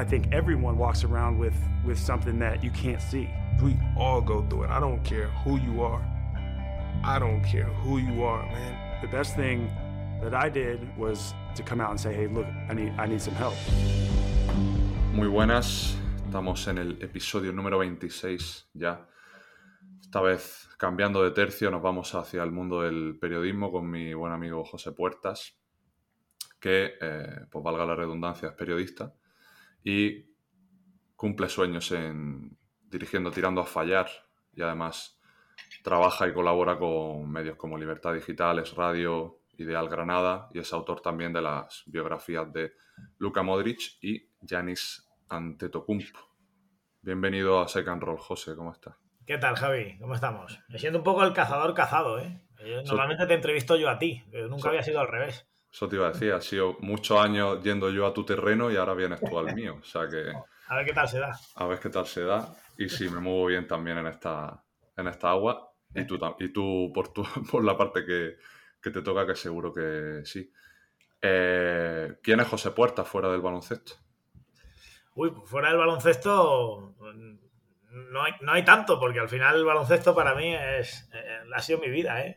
I think everyone walks around with with something that you can't see. We all go through it. I don't care who you are. I don't care who you are, man. The best thing that I did was to come out and say, "Hey, look, I need I need some help." Muy buenas, estamos en el episodio número 26 ya. Esta vez cambiando de tercio nos vamos hacia el mundo del periodismo con mi buen amigo José Puertas, que, eh, pues valga la redundancia, es periodista y cumple sueños en dirigiendo Tirando a Fallar y además trabaja y colabora con medios como Libertad Digitales, Radio, Ideal Granada y es autor también de las biografías de Luka Modric y Yanis Antetokounmpo. Bienvenido a Second Roll, José, ¿cómo estás? ¿Qué tal, Javi? ¿Cómo estamos? Me siento un poco el cazador cazado, ¿eh? Yo, normalmente te entrevisto yo a ti, pero nunca había sido al revés. Eso te iba a decir, ha sido muchos años yendo yo a tu terreno y ahora vienes tú al mío. O sea que. A ver qué tal se da. A ver qué tal se da. Y si me muevo bien también en esta, en esta agua. Y tú, y tú por, tu, por la parte que, que te toca, que seguro que sí. Eh, ¿Quién es José Puerta fuera del baloncesto? Uy, pues fuera del baloncesto no hay, no hay tanto, porque al final el baloncesto para mí es, eh, ha sido mi vida. ¿eh?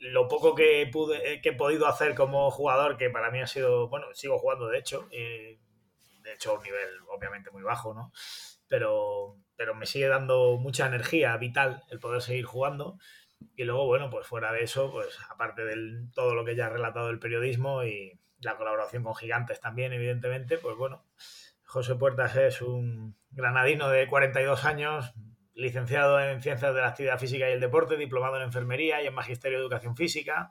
Lo poco que, pude, que he podido hacer como jugador, que para mí ha sido, bueno, sigo jugando de hecho, de hecho a un nivel obviamente muy bajo, ¿no? Pero, pero me sigue dando mucha energía vital el poder seguir jugando. Y luego, bueno, pues fuera de eso, pues aparte de todo lo que ya ha relatado el periodismo y la colaboración con gigantes también, evidentemente, pues bueno, José Puertas es un granadino de 42 años, licenciado en Ciencias de la Actividad Física y el Deporte, diplomado en Enfermería y en Magisterio de Educación Física.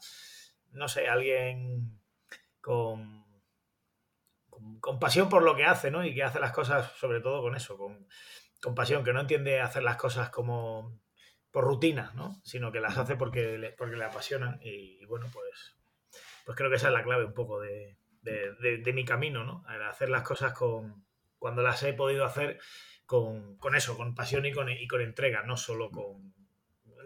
No sé, alguien con, con, pasión por lo que hace, ¿no? Y que hace las cosas, sobre todo con eso, con, con pasión, que no entiende hacer las cosas como por rutina, ¿no? Sino que las hace porque le, porque le apasionan y, bueno, pues, pues creo que esa es la clave un poco de, de mi camino, ¿no? Hacer las cosas con, cuando las he podido hacer con, con eso, con pasión y con, y con entrega, no solo con...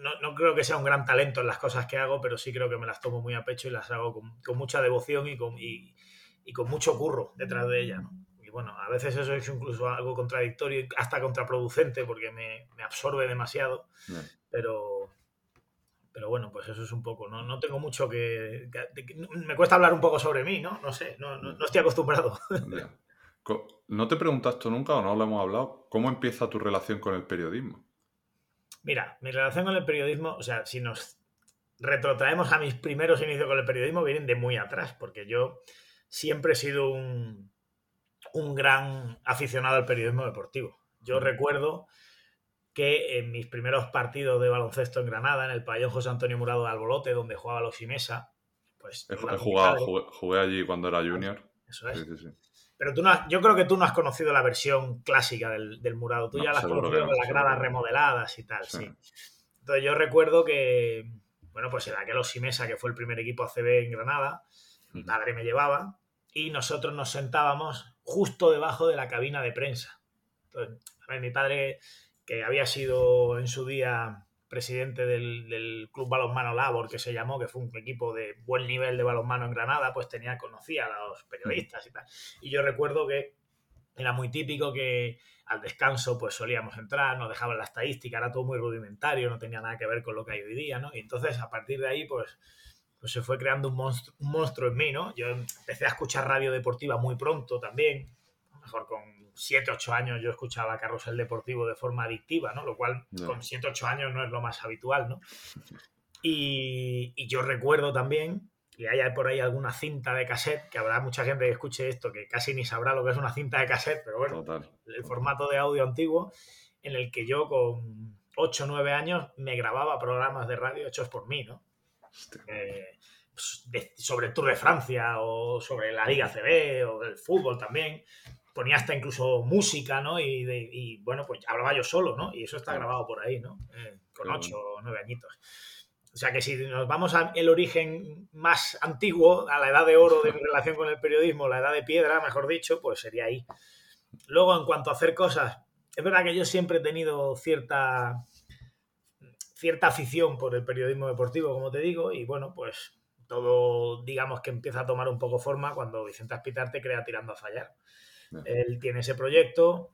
No, no, creo que sea un gran talento en las cosas que hago, pero sí creo que me las tomo muy a pecho y las hago con, con mucha devoción y con, y, y con mucho curro detrás de ella, ¿no? bueno, a veces eso es incluso algo contradictorio, hasta contraproducente, porque me, me absorbe demasiado, pero, pero bueno, pues eso es un poco, no, no tengo mucho que, que, que, Me cuesta hablar un poco sobre mí, ¿no? No sé, no, no, no estoy acostumbrado. ¿No te preguntaste nunca o no lo hemos hablado? ¿Cómo empieza tu relación con el periodismo? Mira, mi relación con el periodismo, o sea, si nos retrotraemos a mis primeros inicios con el periodismo, vienen de muy atrás, porque yo siempre he sido un, un gran aficionado al periodismo deportivo. Yo mm. recuerdo que en mis primeros partidos de baloncesto en Granada, en el pabellón José Antonio Murado de Albolote, donde jugaba los Imesa, pues... He, he jugado, jugué, jugué, allí cuando era junior. Eso es. Sí, sí, sí. Pero tú no has, yo creo que tú no has conocido la versión clásica del, del Murado. Tú no, ya la has conocido no, con las gradas remodeladas y tal, sí. sí. Entonces yo recuerdo que, bueno, pues en aquel Osimesa, que fue el primer equipo ACB en Granada, mi padre me llevaba y nosotros nos sentábamos justo debajo de la cabina de prensa. Entonces, a ver, mi padre, que había sido en su día presidente del, Club Balonmano Labor, que se llamó, que fue un equipo de buen nivel de balonmano en Granada, pues tenía, conocía a los periodistas y tal. Y yo recuerdo que era muy típico que al descanso pues solíamos entrar, nos dejaban la estadística, era todo muy rudimentario, no tenía nada que ver con lo que hay hoy día, ¿no? Y entonces a partir de ahí pues pues se fue creando un monstruo, un monstruo en mí, ¿no? Yo empecé a escuchar radio deportiva muy pronto también, mejor con 7, 8 años yo escuchaba Carrusel Deportivo de forma adictiva, ¿no? Lo cual no. con 7, 8 años no es lo más habitual, ¿no? Y, y, yo recuerdo también, y hay por ahí alguna cinta de cassette, que habrá mucha gente que escuche esto que casi ni sabrá lo que es una cinta de cassette, pero bueno, Total. el formato de audio antiguo, en el que yo con 8, 9 años me grababa programas de radio hechos por mí, ¿no? Eh, de, sobre el Tour de Francia o sobre la Liga CB o el fútbol también. Ponía hasta incluso música, ¿no? Y, de, y, bueno, pues hablaba yo solo, ¿no? Y eso está grabado por ahí, ¿no? Eh, con ocho o nueve añitos. O sea que si nos vamos al origen más antiguo, a la edad de oro de mi relación con el periodismo, la edad de piedra, mejor dicho, pues sería ahí. Luego, en cuanto a hacer cosas, es verdad que yo siempre he tenido cierta cierta afición por el periodismo deportivo, como te digo, y bueno, pues todo, digamos que empieza a tomar un poco forma cuando Vicente Aspitarte crea Tirando a Fallar. Él tiene ese proyecto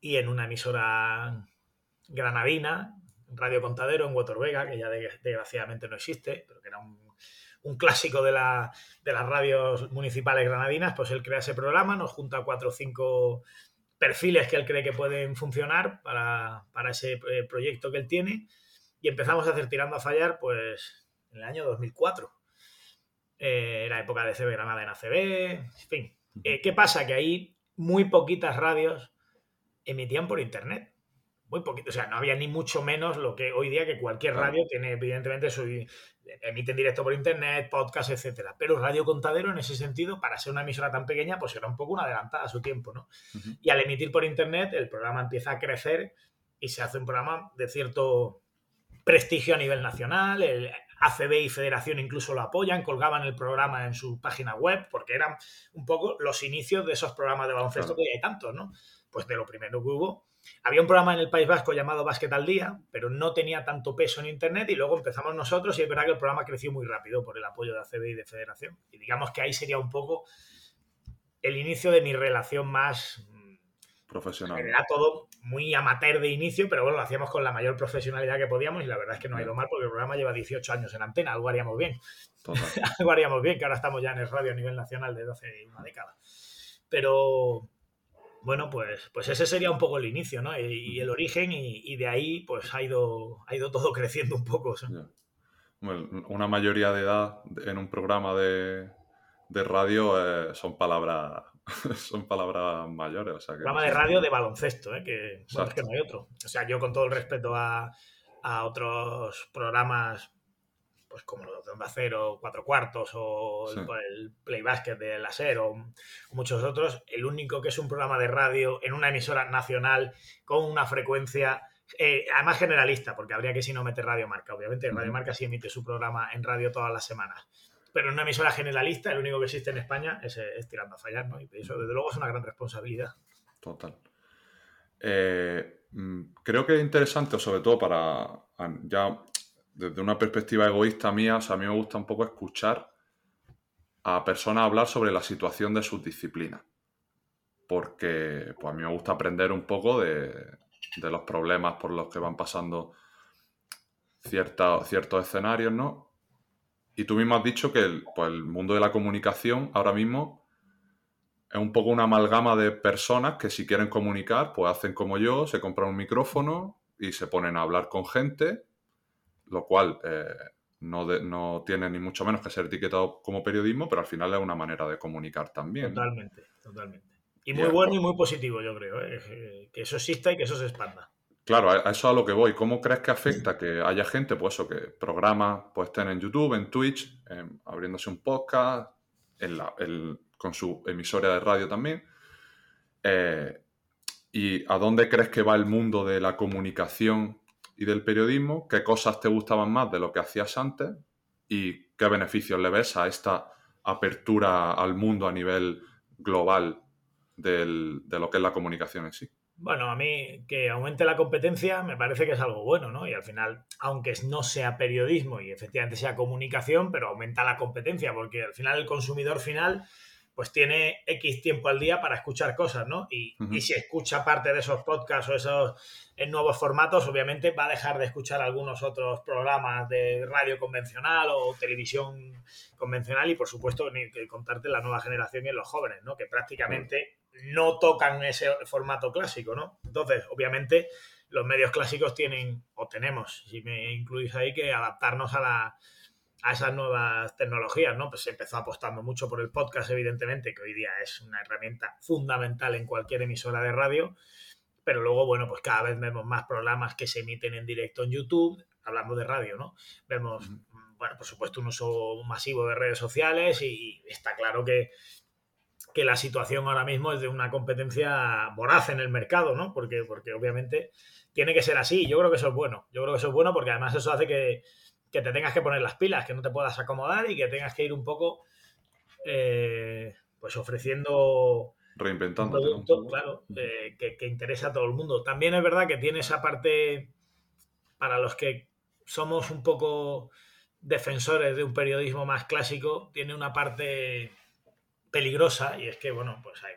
y en una emisora granadina, Radio Contadero en Vega, que ya desgraciadamente no existe, pero que era un, clásico de, la, de, las radios municipales granadinas, pues él crea ese programa, nos junta cuatro o cinco perfiles que él cree que pueden funcionar para, ese eh, proyecto que él tiene y empezamos a hacer Tirando a Fallar pues en el año 2004. Eh, era época de CB Granada en ACB, en fin. Eh, ¿Qué pasa? Que ahí muy poquitas radios emitían por internet muy poquito, o sea, no había ni mucho menos lo que hoy día que cualquier radio tiene, evidentemente, su, emite en directo por internet, podcast, etcétera. Pero Radio Contadero, en ese sentido, para ser una emisora tan pequeña, pues era un poco una adelantada a su tiempo, ¿no? Y al emitir por internet, el programa empieza a crecer y se hace un programa de cierto prestigio a nivel nacional. El ACB y Federación incluso lo apoyan, colgaban el programa en su página web, porque eran un poco los inicios de esos programas de baloncesto que hay tantos, ¿no? Pues de lo primero que hubo había un programa en el País Vasco llamado Básquet al Día, pero no tenía tanto peso en Internet y luego empezamos nosotros y es verdad que el programa creció muy rápido por el apoyo de ACB y de Federación. Y digamos que ahí sería un poco el inicio de mi relación más profesional. Era todo muy amateur de inicio, pero bueno, lo hacíamos con la mayor profesionalidad que podíamos y la verdad es que no ha ido mal porque el programa lleva 18 años en antena, algo haríamos bien. algo haríamos bien, que ahora estamos ya en el radio a nivel nacional desde hace una década. Pero, bueno, pues, pues ese sería un poco el inicio, ¿no? Y, el origen, y, de ahí pues ha ido, ha ido todo creciendo un poco. una mayoría de edad en un programa de, radio eh, son palabras son palabras mayores. O sea programa de radio de baloncesto, ¿eh? que, que no hay otro. O sea, yo con todo el respeto a, a otros programas pues como los de Onda Cero, Cuatro Cuartos o el, Play Basket de Laser o, muchos otros, el único que es un programa de radio en una emisora nacional con una frecuencia, eh, además generalista, porque habría que si no meter Radio Marca. Obviamente, Radio Marca sí emite su programa en radio todas las semanas. Pero en una emisora generalista, el único que existe en España es, tirando a fallar, ¿no? Y eso, desde luego, es una gran responsabilidad. Total. Eh, mm, creo que es interesante, sobre todo para ya desde una perspectiva egoísta mía, o sea, a mí me gusta un poco escuchar a personas hablar sobre la situación de sus disciplinas. Porque pues, a mí me gusta aprender un poco de, los problemas por los que van pasando ciertos escenarios, ¿no? Y tú mismo has dicho que el, pues, el mundo de la comunicación ahora mismo es un poco una amalgama de personas que si quieren comunicar, pues hacen como yo, se compran un micrófono y se ponen a hablar con gente lo cual eh, no, tiene ni mucho menos que ser etiquetado como periodismo, pero al final es una manera de comunicar también. Totalmente, totalmente. Y muy bueno y muy positivo, yo creo, ¿eh? que eso exista y que eso se expanda. Claro, a eso es a lo que voy. ¿Cómo crees que afecta que haya gente, pues eso, que programas pues estén en YouTube, en Twitch, abriéndose un podcast, con su emisora de radio también? Eh, ¿Y a dónde crees que va el mundo de la comunicación y del periodismo, qué cosas te gustaban más de lo que hacías antes y qué beneficios le ves a esta apertura al mundo a nivel global de lo que es la comunicación en sí. Bueno, a mí que aumente la competencia me parece que es algo bueno, ¿no? Y al final, aunque no sea periodismo y efectivamente sea comunicación, pero aumenta la competencia, porque al final el consumidor final pues tiene X tiempo al día para escuchar cosas, ¿no? Y, si escucha parte de esos podcasts o esos en nuevos formatos, obviamente va a dejar de escuchar algunos otros programas de radio convencional o televisión convencional y, por supuesto, ni que contarte la nueva generación y los jóvenes, ¿no? Que prácticamente no tocan ese formato clásico, ¿no? Entonces, obviamente, los medios clásicos tienen, o tenemos, si me incluís ahí, que adaptarnos a la a esas nuevas tecnologías, ¿no? Pues se empezó apostando mucho por el podcast, evidentemente, que hoy día es una herramienta fundamental en cualquier emisora de radio, pero luego, bueno, pues cada vez vemos más programas que se emiten en directo en YouTube, hablando de radio, ¿no? Vemos, bueno, por supuesto, un uso masivo de redes sociales y está claro que, que la situación ahora mismo es de una competencia voraz en el mercado, ¿no? Porque, porque obviamente tiene que ser así. Yo creo que eso es bueno. Yo creo que eso es bueno porque además eso hace que, que te tengas que poner las pilas, que no te puedas acomodar y que tengas que ir un poco, eh, pues ofreciendo... Reinventando. Producto, claro, eh, que, que interesa a todo el mundo. También es verdad que tiene esa parte, para los que somos un poco defensores de un periodismo más clásico, tiene una parte peligrosa y es que, bueno, pues hay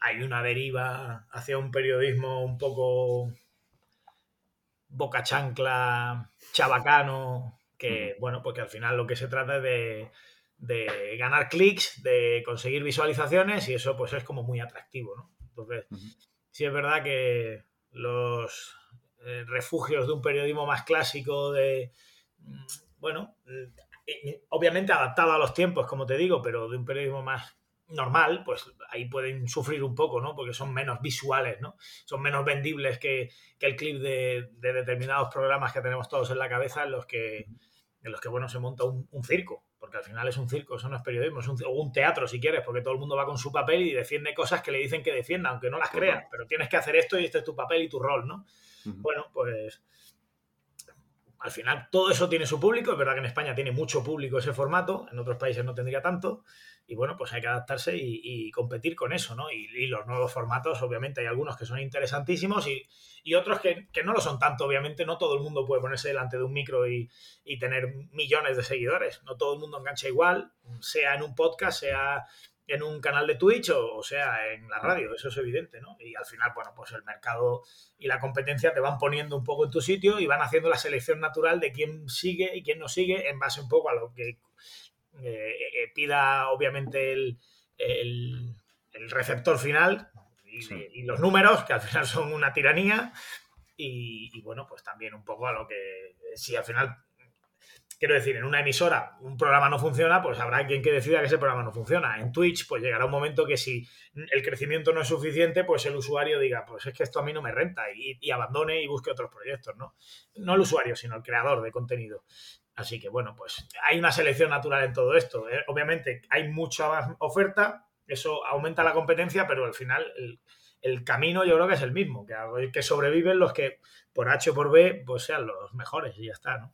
hay una deriva hacia un periodismo un poco boca chancla, chabacano, que, bueno, porque al final lo que se trata es de, ganar clics, de conseguir visualizaciones y eso pues es como muy atractivo, ¿no? Entonces, sí es verdad que los eh, refugios de un periodismo más clásico, de, mm, bueno, obviamente adaptado a los tiempos, como te digo, pero de un periodismo más normal, pues ahí pueden sufrir un poco, ¿no? Porque son menos visuales, ¿no? Son menos vendibles que, el clip de, determinados programas que tenemos todos en la cabeza en los que, en los que bueno, se monta un, circo, porque al final es un circo, eso no es periodismo, es un, o un teatro si quieres, porque todo el mundo va con su papel y defiende cosas que le dicen que defienda, aunque no las crean, pero tienes que hacer esto y este es tu papel y tu rol, ¿no? Bueno, pues al final todo eso tiene su público, es verdad que en España tiene mucho público ese formato, en otros países no tendría tanto, y bueno, pues hay que adaptarse y, competir con eso, ¿no? Y, los nuevos formatos, obviamente, hay algunos que son interesantísimos y, otros que, no lo son tanto, obviamente, no todo el mundo puede ponerse delante de un micro y, tener millones de seguidores, no todo el mundo engancha igual, sea en un podcast, sea en un canal de Twitch o, sea en la radio, eso es evidente, ¿no? Y al final, bueno, pues el mercado y la competencia te van poniendo un poco en tu sitio y van haciendo la selección natural de quién sigue y quién no sigue en base un poco a lo que eh, eh, pida obviamente el, receptor final y, los números, que al final son una tiranía. Y, bueno, pues también un poco a lo que si al final, quiero decir, en una emisora un programa no funciona, pues habrá quien que decida que ese programa no funciona. En Twitch, pues llegará un momento que si el crecimiento no es suficiente, pues el usuario diga, pues es que esto a mí no me renta y, abandone y busque otros proyectos, ¿no? No el usuario, sino el creador de contenido. Así que bueno, pues hay una selección natural en todo esto. ¿eh? Obviamente hay mucha más oferta, eso aumenta la competencia, pero al final el, camino yo creo que es el mismo, que, sobreviven los que por H o por B pues sean los mejores y ya está, ¿no?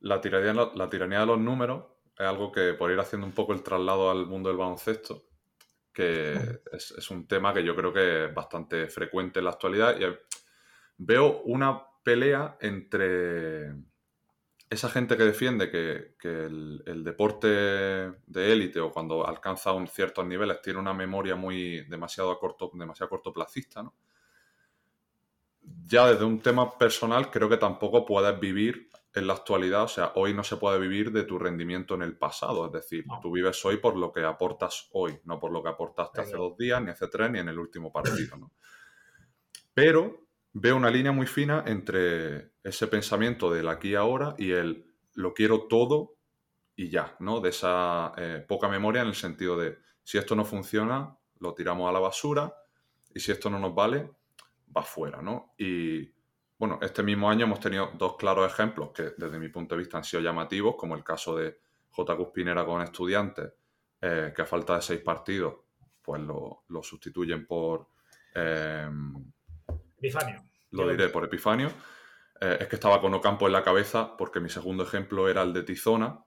La tiranía, la tiranía de los números es algo que por ir haciendo un poco el traslado al mundo del baloncesto, que es, es, un tema que yo creo que es bastante frecuente en la actualidad y veo una pelea entre esa gente que defiende que, el, deporte de élite o cuando alcanza un ciertos niveles tiene una memoria muy demasiado, a corto, demasiado cortoplacista, ¿no? Ya desde un tema personal creo que tampoco puedes vivir en la actualidad, o sea, hoy no se puede vivir de tu rendimiento en el pasado, es decir, tú vives hoy por lo que aportas hoy, no por lo que aportaste hace dos días, ni hace tres, ni en el último partido, ¿no? Pero veo una línea muy fina entre ese pensamiento del aquí y ahora y el lo quiero todo y ya, ¿no? De esa eh, poca memoria en el sentido de si esto no funciona, lo tiramos a la basura y si esto no nos vale, va fuera, ¿no? Y bueno, este mismo año hemos tenido dos claros ejemplos que desde mi punto de vista han sido llamativos, como el caso de J. Cuspinera con estudiantes, eh, que a falta de seis partidos, pues lo, sustituyen por... Eh, lo diré por Epifanio. Eh, es que estaba con Ocampo en la cabeza porque mi segundo ejemplo era el de Tizona,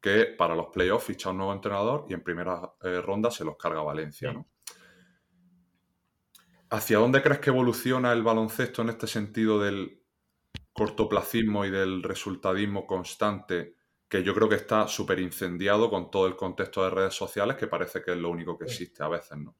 que para los playoffs ficha un nuevo entrenador y en primera eh, ronda se los carga Valencia. ¿Hacia dónde crees que evoluciona el baloncesto en este sentido del cortoplacismo y del resultadismo constante, que yo creo que está súper incendiado con todo el contexto de redes sociales, que parece que es lo único que existe a veces, ¿no?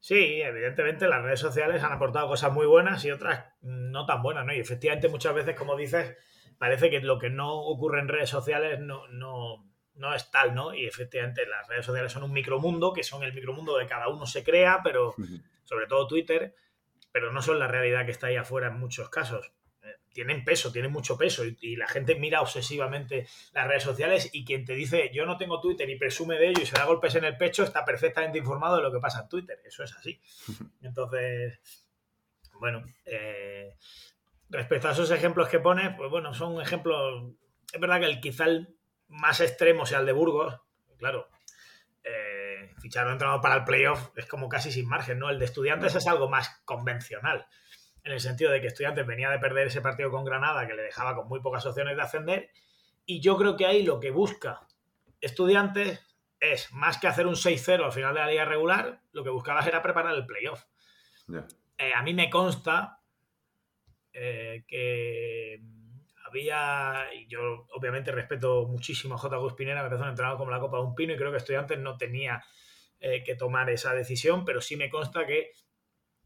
Sí, evidentemente las redes sociales han aportado cosas muy buenas y otras no tan buenas, ¿no? Y efectivamente muchas veces, como dices, parece que lo que no ocurre en redes sociales no, no, no es tal, ¿no? Y efectivamente las redes sociales son un micromundo, que son el micromundo de cada uno se crea, pero sobre todo Twitter, pero no son la realidad que está ahí afuera en muchos casos tienen peso, tienen mucho peso y, la gente mira obsesivamente las redes sociales y quien te dice yo no tengo Twitter y presume de ello y se da golpes en el pecho está perfectamente informado de lo que pasa en Twitter. Eso es así. Entonces, bueno, eh, respecto a esos ejemplos que pones, pues bueno, son ejemplos, es verdad que el quizá el más extremo sea el de Burgos, claro. Eh, fichar un entrenador para el playoff es como casi sin margen, ¿no? El de estudiantes es algo más convencional en el sentido de que Estudiantes venía de perder ese partido con Granada, que le dejaba con muy pocas opciones de ascender, y yo creo que ahí lo que busca Estudiantes es, más que hacer un 6-0 al final de la liga regular, lo que buscabas era preparar el playoff. Eh, a mí me consta eh, que había, y yo obviamente respeto muchísimo a J. Gus Pinera, que empezó un entrenador como la Copa de un Pino, y creo que Estudiantes no tenía eh, que tomar esa decisión, pero sí me consta que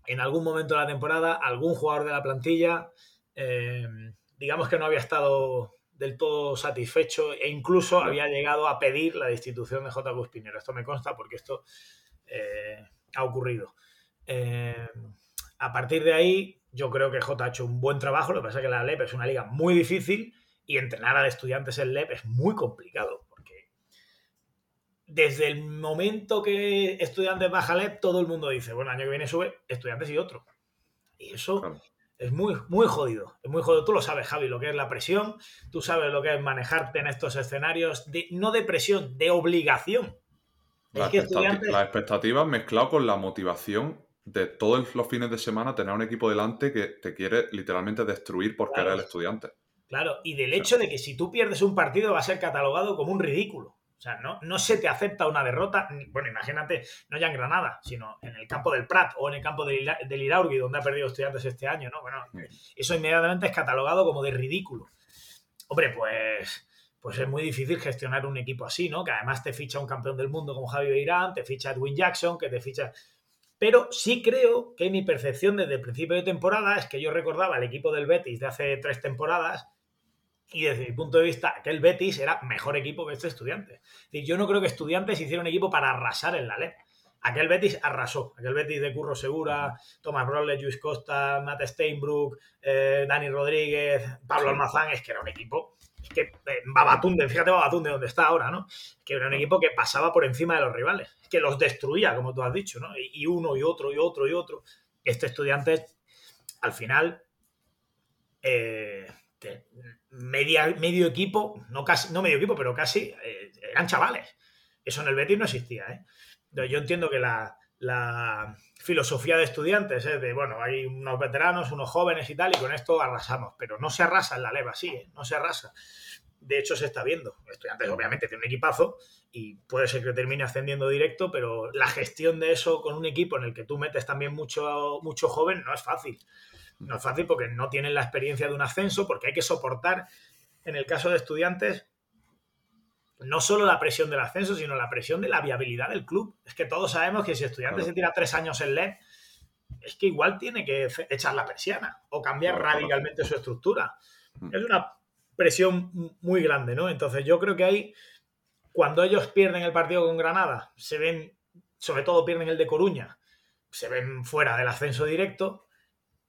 en algún momento de la temporada algún jugador de la plantilla, eh, digamos que no había estado del todo satisfecho e incluso había llegado a pedir la destitución de J. Spinero. Esto me consta porque esto eh, ha ocurrido. a partir de ahí, yo creo que J ha hecho un buen trabajo. Lo que pasa es que la LEP es una liga muy difícil y entrenar a estudiantes en LEP es muy complicado desde el momento que estudiantes baja LEP, todo el mundo dice, bueno, el año que viene sube estudiantes y otro. Y eso es muy, muy jodido. Es muy jodido. Tú lo sabes, Javi, lo que es la presión. Tú sabes lo que es manejarte en estos escenarios, de, no de presión, de obligación. La, expectativa mezclado con la motivación de todos los fines de semana tener un equipo delante que te quiere literalmente destruir porque eres el estudiante. Claro, y del hecho de que si tú pierdes un partido va a ser catalogado como un ridículo. O sea, no, no se te acepta una derrota, bueno, imagínate, no ya en Granada, sino en el campo del Prat o en el campo del, del Iraurgi, donde ha perdido estudiantes este año, ¿no? Bueno, eso inmediatamente es catalogado como de ridículo. Hombre, pues, pues es muy difícil gestionar un equipo así, ¿no? Que además te ficha un campeón del mundo como Javi Beirán, te ficha Edwin Jackson, que te ficha... Pero sí creo que mi percepción desde el principio de temporada es que yo recordaba el equipo del Betis de hace tres temporadas y desde mi punto de vista, aquel Betis era mejor equipo que este estudiante. yo no creo que estudiantes hicieran un equipo para arrasar en la LEP. Aquel Betis arrasó. Aquel Betis de Curro Segura, Tomás Brolle, Luis Costa, Matt Steinbrook, eh, Dani Rodríguez, Pablo Almazán, es que era un equipo. Es que eh, Babatunde, fíjate Babatunde donde está ahora, ¿no? que era un equipo que pasaba por encima de los rivales, que los destruía, como tú has dicho, ¿no? Y, uno y otro y otro y otro. Este estudiante, al final, eh, media, medio equipo, no, casi, no medio equipo, pero casi eh, eran chavales. Eso en el Betis no existía. ¿eh? Yo entiendo que la, filosofía de estudiantes es de, bueno, hay unos veteranos, unos jóvenes y tal, y con esto arrasamos, pero no se arrasa en la leva así, ¿eh? no se arrasa. De hecho, se está viendo. Estudiantes, obviamente, tiene un equipazo y puede ser que termine ascendiendo directo, pero la gestión de eso con un equipo en el que tú metes también mucho, mucho joven no es fácil. No es fácil porque no tienen la experiencia de un ascenso, porque hay que soportar, en el caso de estudiantes, no solo la presión del ascenso, sino la presión de la viabilidad del club. Es que todos sabemos que si estudiantes se tira tres años en LED, es que igual tiene que echar la persiana o cambiar radicalmente su estructura. Mm. Es una presión muy grande, ¿no? Entonces yo creo que ahí, cuando ellos pierden el partido con Granada, se ven, sobre todo pierden el de Coruña, se ven fuera del ascenso directo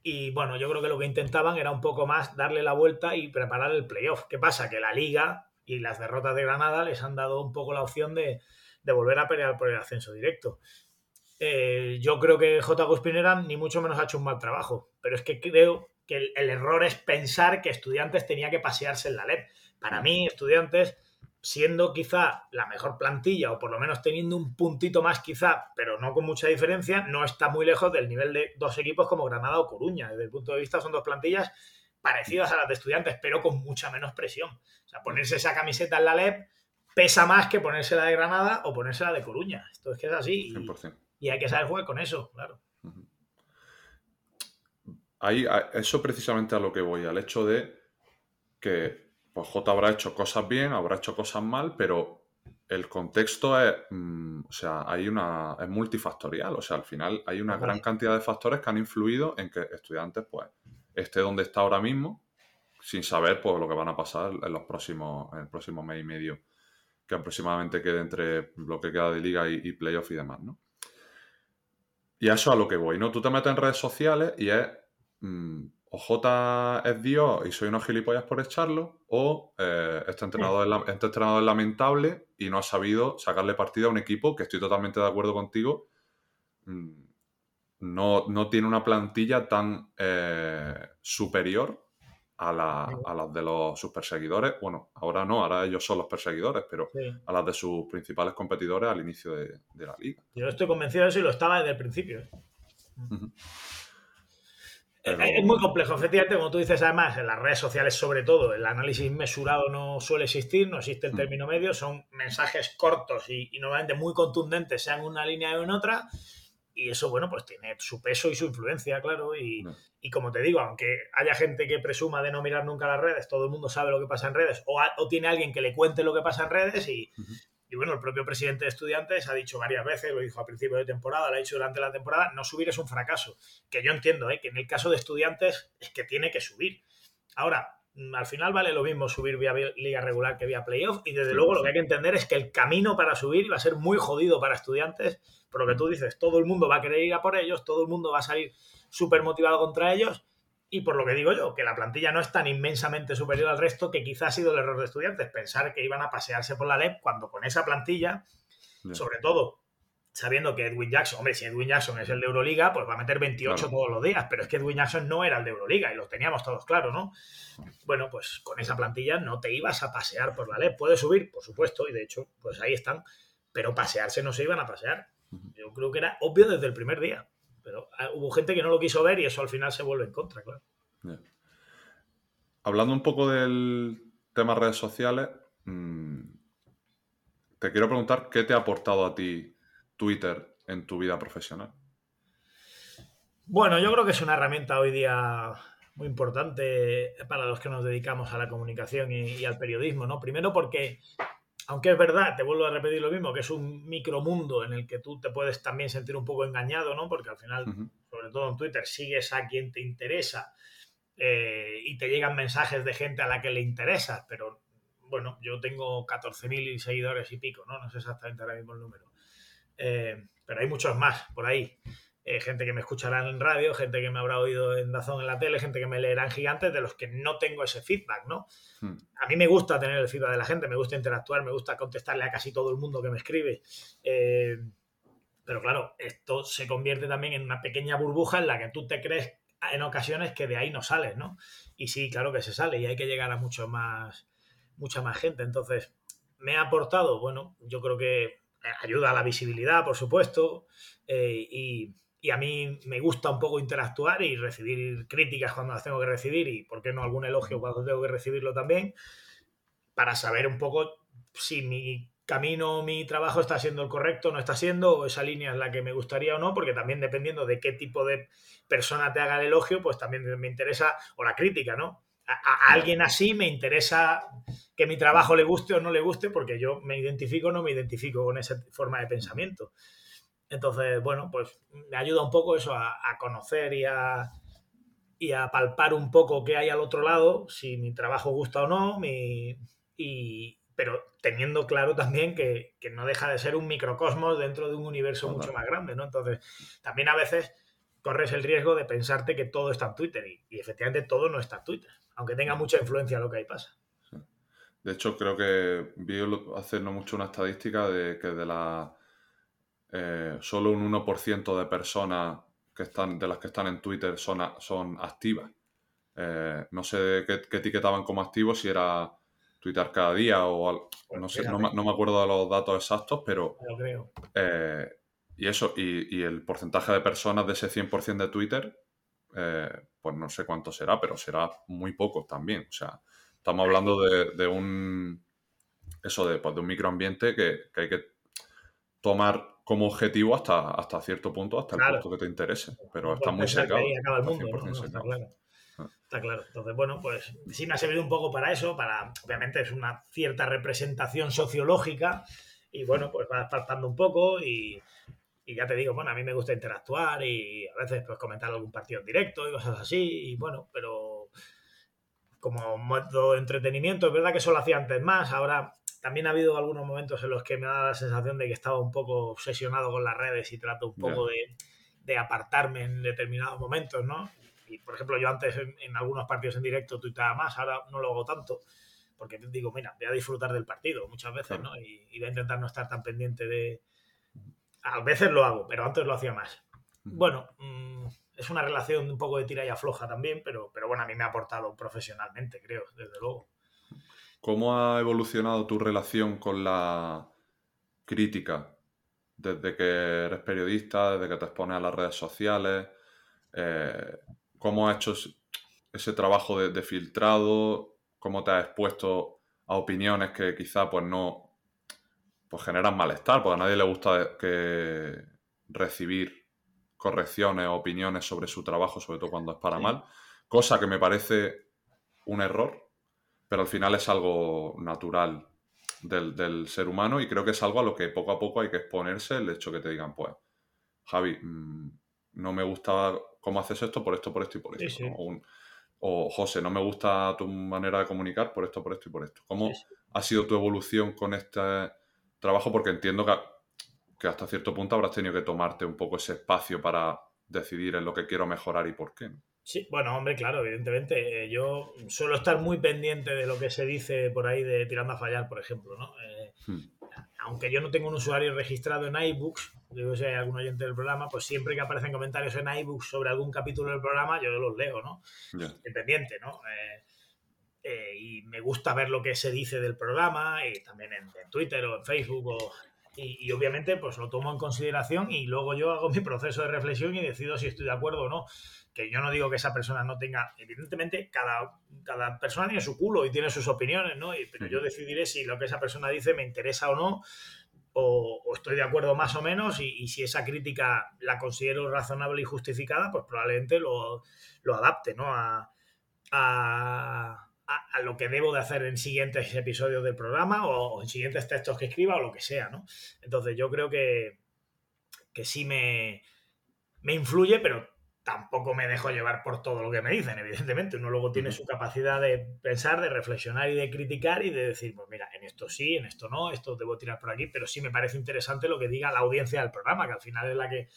y bueno, yo creo que lo que intentaban era un poco más darle la vuelta y preparar el playoff. ¿Qué pasa? Que la liga y las derrotas de Granada les han dado un poco la opción de, volver a pelear por el ascenso directo. Eh, yo creo que J. Guspinera ni mucho menos ha hecho un mal trabajo, pero es que creo que el, error es pensar que Estudiantes tenía que pasearse en la LEP. Para mí, Estudiantes siendo quizá la mejor plantilla o por lo menos teniendo un puntito más quizá, pero no con mucha diferencia, no está muy lejos del nivel de dos equipos como Granada o Coruña. Desde el punto de vista son dos plantillas parecidas a las de estudiantes, pero con mucha menos presión. O sea, ponerse esa camiseta en la LEP pesa más que ponerse la de Granada o ponerse la de Coruña. Esto es que es así. Y, hay que saber jugar con eso, claro. Ahí, eso precisamente a lo que voy, al hecho de que pues J habrá hecho cosas bien, habrá hecho cosas mal, pero el contexto es, mm, o sea, hay una, es multifactorial, o sea, al final hay una gran cantidad de factores que han influido en que estudiantes, pues, esté donde está ahora mismo, sin saber, pues, lo que van a pasar en los próximos, en el próximo mes y medio, que aproximadamente quede entre lo que queda de liga y, playoff y demás, ¿no? Y a eso a lo que voy, ¿no? Tú te metes en redes sociales y es... Mm, o J es Dios y soy unos gilipollas por echarlo, o eh, este, entrenador es este entrenador es lamentable y no ha sabido sacarle partida a un equipo que estoy totalmente de acuerdo contigo. Mm, no, tiene una plantilla tan eh, superior a la, a las de los, sus perseguidores. Bueno, ahora no, ahora ellos son los perseguidores, pero a las de sus principales competidores al inicio de, la liga. Yo estoy convencido de eso y lo estaba desde el principio. ¿eh? Es muy complejo, efectivamente, como tú dices, además, en las redes sociales, sobre todo, el análisis mesurado no suele existir, no existe el mm. término medio, son mensajes cortos y, normalmente muy contundentes, sean en una línea o en otra, y eso, bueno, pues tiene su peso y su influencia, claro, y, como te digo, aunque haya gente que presuma de no mirar nunca las redes, todo el mundo sabe lo que pasa en redes, o, tiene alguien que le cuente lo que pasa en redes y, Y bueno, el propio presidente de estudiantes ha dicho varias veces, lo dijo a principio de temporada, lo ha dicho durante la temporada, no subir es un fracaso. Que yo entiendo, ¿eh? que en el caso de estudiantes es que tiene que subir. Ahora, mm, al final vale lo mismo subir vía liga regular que vía playoff y desde luego lo que hay que entender es que el camino para subir va a ser muy jodido para estudiantes, por lo que tú dices, todo el mundo va a querer ir a por ellos, todo el mundo va a salir súper motivado contra ellos y por lo que digo yo, que la plantilla no es tan inmensamente superior al resto que quizás ha sido el error de estudiantes, pensar que iban a pasearse por la LEP cuando con esa plantilla, sobre todo sabiendo que Edwin Jackson, hombre, si Edwin Jackson es el de Euroliga, pues va a meter 28 todos los días, pero es que Edwin Jackson no era el de Euroliga y lo teníamos todos claro, ¿no? Bueno, pues con esa plantilla no te ibas a pasear por la LEP. Puede subir, por supuesto, y de hecho, pues ahí están, pero pasearse no se iban a pasear. Yo creo que era obvio desde el primer día. Pero ah, hubo gente que no lo quiso ver y eso al final se vuelve en contra, claro. Hablando un poco del tema redes sociales, mm, te quiero preguntar qué te ha aportado a ti Twitter en tu vida profesional. Bueno, yo creo que es una herramienta hoy día muy importante para los que nos dedicamos a la comunicación y, al periodismo, ¿no? Primero porque aunque es verdad, te vuelvo a repetir lo mismo, que es un micromundo en el que tú te puedes también sentir un poco engañado, ¿no? Porque al final, sobre todo en Twitter, sigues a quien te interesa eh, y te llegan mensajes de gente a la que le interesa, pero bueno, yo tengo 14.000 seguidores y pico, ¿no? No sé exactamente ahora mismo el número. Eh, pero hay muchos más por ahí. Eh, gente que me escuchará en radio, gente que me habrá oído en Dazón en la tele, gente que me leerá en Gigantes, de los que no tengo ese feedback, ¿no? Hmm. A mí me gusta tener el feedback de la gente, me gusta interactuar, me gusta contestarle a casi todo el mundo que me escribe. Eh, pero claro, esto se convierte también en una pequeña burbuja en la que tú te crees en ocasiones que de ahí no sales, ¿no? Y sí, claro que se sale y hay que llegar a mucho más, mucha más gente. Entonces, me ha aportado, bueno, yo creo que ayuda a la visibilidad, por supuesto, y y a mí me gusta un poco interactuar y recibir críticas cuando las tengo que recibir y, ¿por qué no, algún elogio cuando tengo que recibirlo también? Para saber un poco si mi camino, mi trabajo está siendo el correcto, no está siendo, o esa línea es la que me gustaría o no, porque también dependiendo de qué tipo de persona te haga el elogio, pues también me interesa, o la crítica, ¿no? A, alguien así me interesa que mi trabajo le guste o no le guste, porque yo me identifico o no me identifico con esa forma de pensamiento. Entonces, bueno, pues me ayuda un poco eso a, conocer y a, y a palpar un poco qué hay al otro lado, si mi trabajo gusta o no, y, pero teniendo claro también que, no deja de ser un microcosmos dentro de un universo mucho más grande, ¿no? Entonces, también a veces corres el riesgo de pensarte que todo está en Twitter y, efectivamente todo no está en Twitter, aunque tenga mucha influencia lo que ahí pasa. De hecho, creo que vi hace no mucho una estadística de que de la eh, solo un 1% de personas que están, de las que están en Twitter son, son activas. Eh, no sé qué, etiquetaban como activos, si era Twitter cada día o pues no sé, no, me acuerdo de los datos exactos, pero... Eh, y eso, y, el porcentaje de personas de ese 100% de Twitter, pues no sé cuánto será, pero será muy poco también. O sea, estamos hablando de, un... Eso, de, pues, de un microambiente que, que hay que tomar como objetivo hasta, hasta cierto punto, hasta el punto que te interese. Pero está muy secado. Acaba el mundo, está, claro. Ah. está claro. Entonces, bueno, pues sí me ha servido un poco para eso, para, obviamente es una cierta representación sociológica y bueno, pues vas apartando un poco y, y, ya te digo, bueno, a mí me gusta interactuar y a veces pues comentar algún partido en directo y cosas así y bueno, pero como modo de entretenimiento, es verdad que eso lo hacía antes más, ahora también ha habido algunos momentos en los que me da la sensación de que estaba un poco obsesionado con las redes y trato un poco de, apartarme en determinados momentos, ¿no? Y, por ejemplo, yo antes en, algunos partidos en directo tuitaba más, ahora no lo hago tanto, porque digo, mira, voy a disfrutar del partido muchas veces, ¿no? Y, voy a intentar no estar tan pendiente de... A veces lo hago, pero antes lo hacía más. Bueno, mm, es una relación un poco de tira y afloja también, pero, pero bueno, a mí me ha aportado profesionalmente, creo, desde luego. ¿Cómo ha evolucionado tu relación con la crítica desde que eres periodista, desde que te expones a las redes sociales? Eh, ¿Cómo has hecho ese trabajo de, filtrado? ¿Cómo te has expuesto a opiniones que quizá pues no pues generan malestar? Porque a nadie le gusta que recibir correcciones o opiniones sobre su trabajo, sobre todo cuando es para mal. Cosa que me parece un error pero al final es algo natural del, ser humano y creo que es algo a lo que poco a poco hay que exponerse el hecho que te digan, pues, Javi, mm, no me gusta cómo haces esto por esto, por esto y por esto. O, José, no me gusta tu manera de comunicar por esto, por esto y por esto. ¿Cómo ha sido tu evolución con este trabajo? Porque entiendo que, que hasta cierto punto habrás tenido que tomarte un poco ese espacio para decidir en lo que quiero mejorar y por qué. Sí, bueno, hombre, claro, evidentemente. Eh, yo suelo estar muy pendiente de lo que se dice por ahí de tirando a fallar, por ejemplo, ¿no? Eh, hmm. Aunque yo no tengo un usuario registrado en iBooks, digo si hay algún oyente del programa, pues siempre que aparecen comentarios en iBooks sobre algún capítulo del programa, yo los leo, ¿no? Independiente, ¿no? Eh, y me gusta ver lo que se dice del programa, y también en, Twitter o en Facebook o y, obviamente pues lo tomo en consideración y luego yo hago mi proceso de reflexión y decido si estoy de acuerdo o no que yo no digo que esa persona no tenga, evidentemente cada, cada persona tiene su culo y tiene sus opiniones, ¿no? pero yo decidiré si lo que esa persona dice me interesa o no, o, estoy de acuerdo más o menos, y, si esa crítica la considero razonable y justificada, pues probablemente lo, adapte, ¿no? A, a, a, lo que debo de hacer en siguientes episodios del programa o, en siguientes textos que escriba o lo que sea, ¿no? Entonces yo creo que, que sí me, me influye, pero tampoco me dejo llevar por todo lo que me dicen, evidentemente. Uno luego tiene su capacidad de pensar, de reflexionar y de criticar y de decir, pues mira, en esto sí, en esto no, esto debo tirar por aquí, pero sí me parece interesante lo que diga la audiencia del programa, que al final es la que,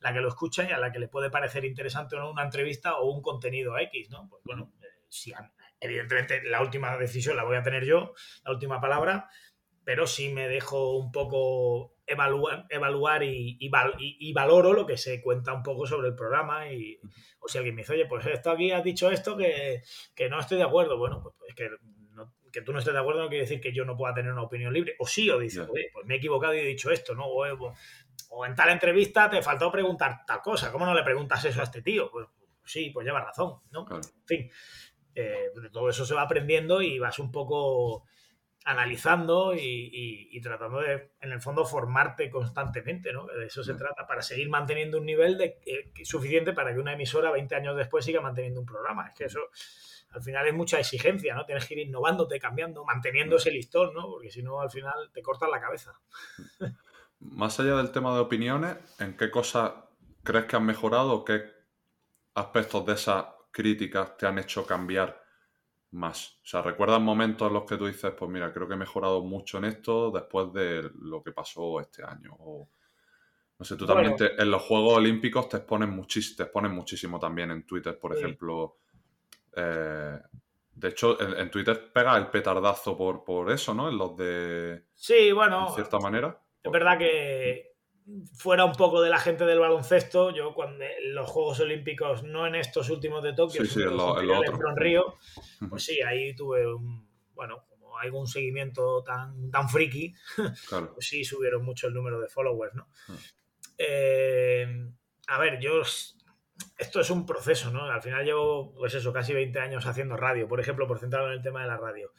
la que lo escucha y a la que le puede parecer interesante o no una entrevista o un contenido X, ¿no? Pues bueno, eh, sí, evidentemente la última decisión la voy a tener yo, la última palabra, pero sí me dejo un poco evaluar, evaluar y, y, valoro lo que se cuenta un poco sobre el programa. Y, o si alguien me dice, oye, pues esto aquí has dicho esto que, no estoy de acuerdo. Bueno, pues, pues que, que, tú no estés de acuerdo no quiere decir que yo no pueda tener una opinión libre. O sí, o dice, oye, pues me he equivocado y he dicho esto, ¿no? O, en tal entrevista te faltó preguntar tal cosa. ¿Cómo no le preguntas eso a este tío? Pues, sí, pues lleva razón, ¿no? En fin, eh, todo eso se va aprendiendo y vas un poco analizando y, tratando de, en el fondo, formarte constantemente, ¿no? De eso se trata, para seguir manteniendo un nivel de, eh, suficiente para que una emisora 20 años después siga manteniendo un programa. Es que eso al final es mucha exigencia, ¿no? Tienes que ir innovándote, cambiando, manteniendo ese listón, ¿no? Porque si no, al final te cortas la cabeza. Más allá del tema de opiniones, ¿en qué cosas crees que han mejorado? ¿Qué aspectos de esas críticas te han hecho cambiar más. O sea, ¿recuerdas momentos en los que tú dices, pues mira, creo que he mejorado mucho en esto después de lo que pasó este año? O, no sé, tú también en los Juegos Olímpicos te expones, muchis, te expones muchísimo también en Twitter, por ejemplo. Eh, de hecho, en, Twitter pega el petardazo por, por eso, ¿no? En los de... Sí, bueno. De cierta manera. Es verdad que fuera un poco de la gente del baloncesto, yo cuando los Juegos Olímpicos, no en estos últimos de Tokio, sino en, Río, pues sí, ahí tuve un, bueno, como hay un seguimiento tan, tan friki, pues sí subieron mucho el número de followers, ¿no? Eh, a ver, yo esto es un proceso, ¿no? Al final llevo, pues eso, casi 20 años haciendo radio, por ejemplo, por centrarlo en el tema de la radio.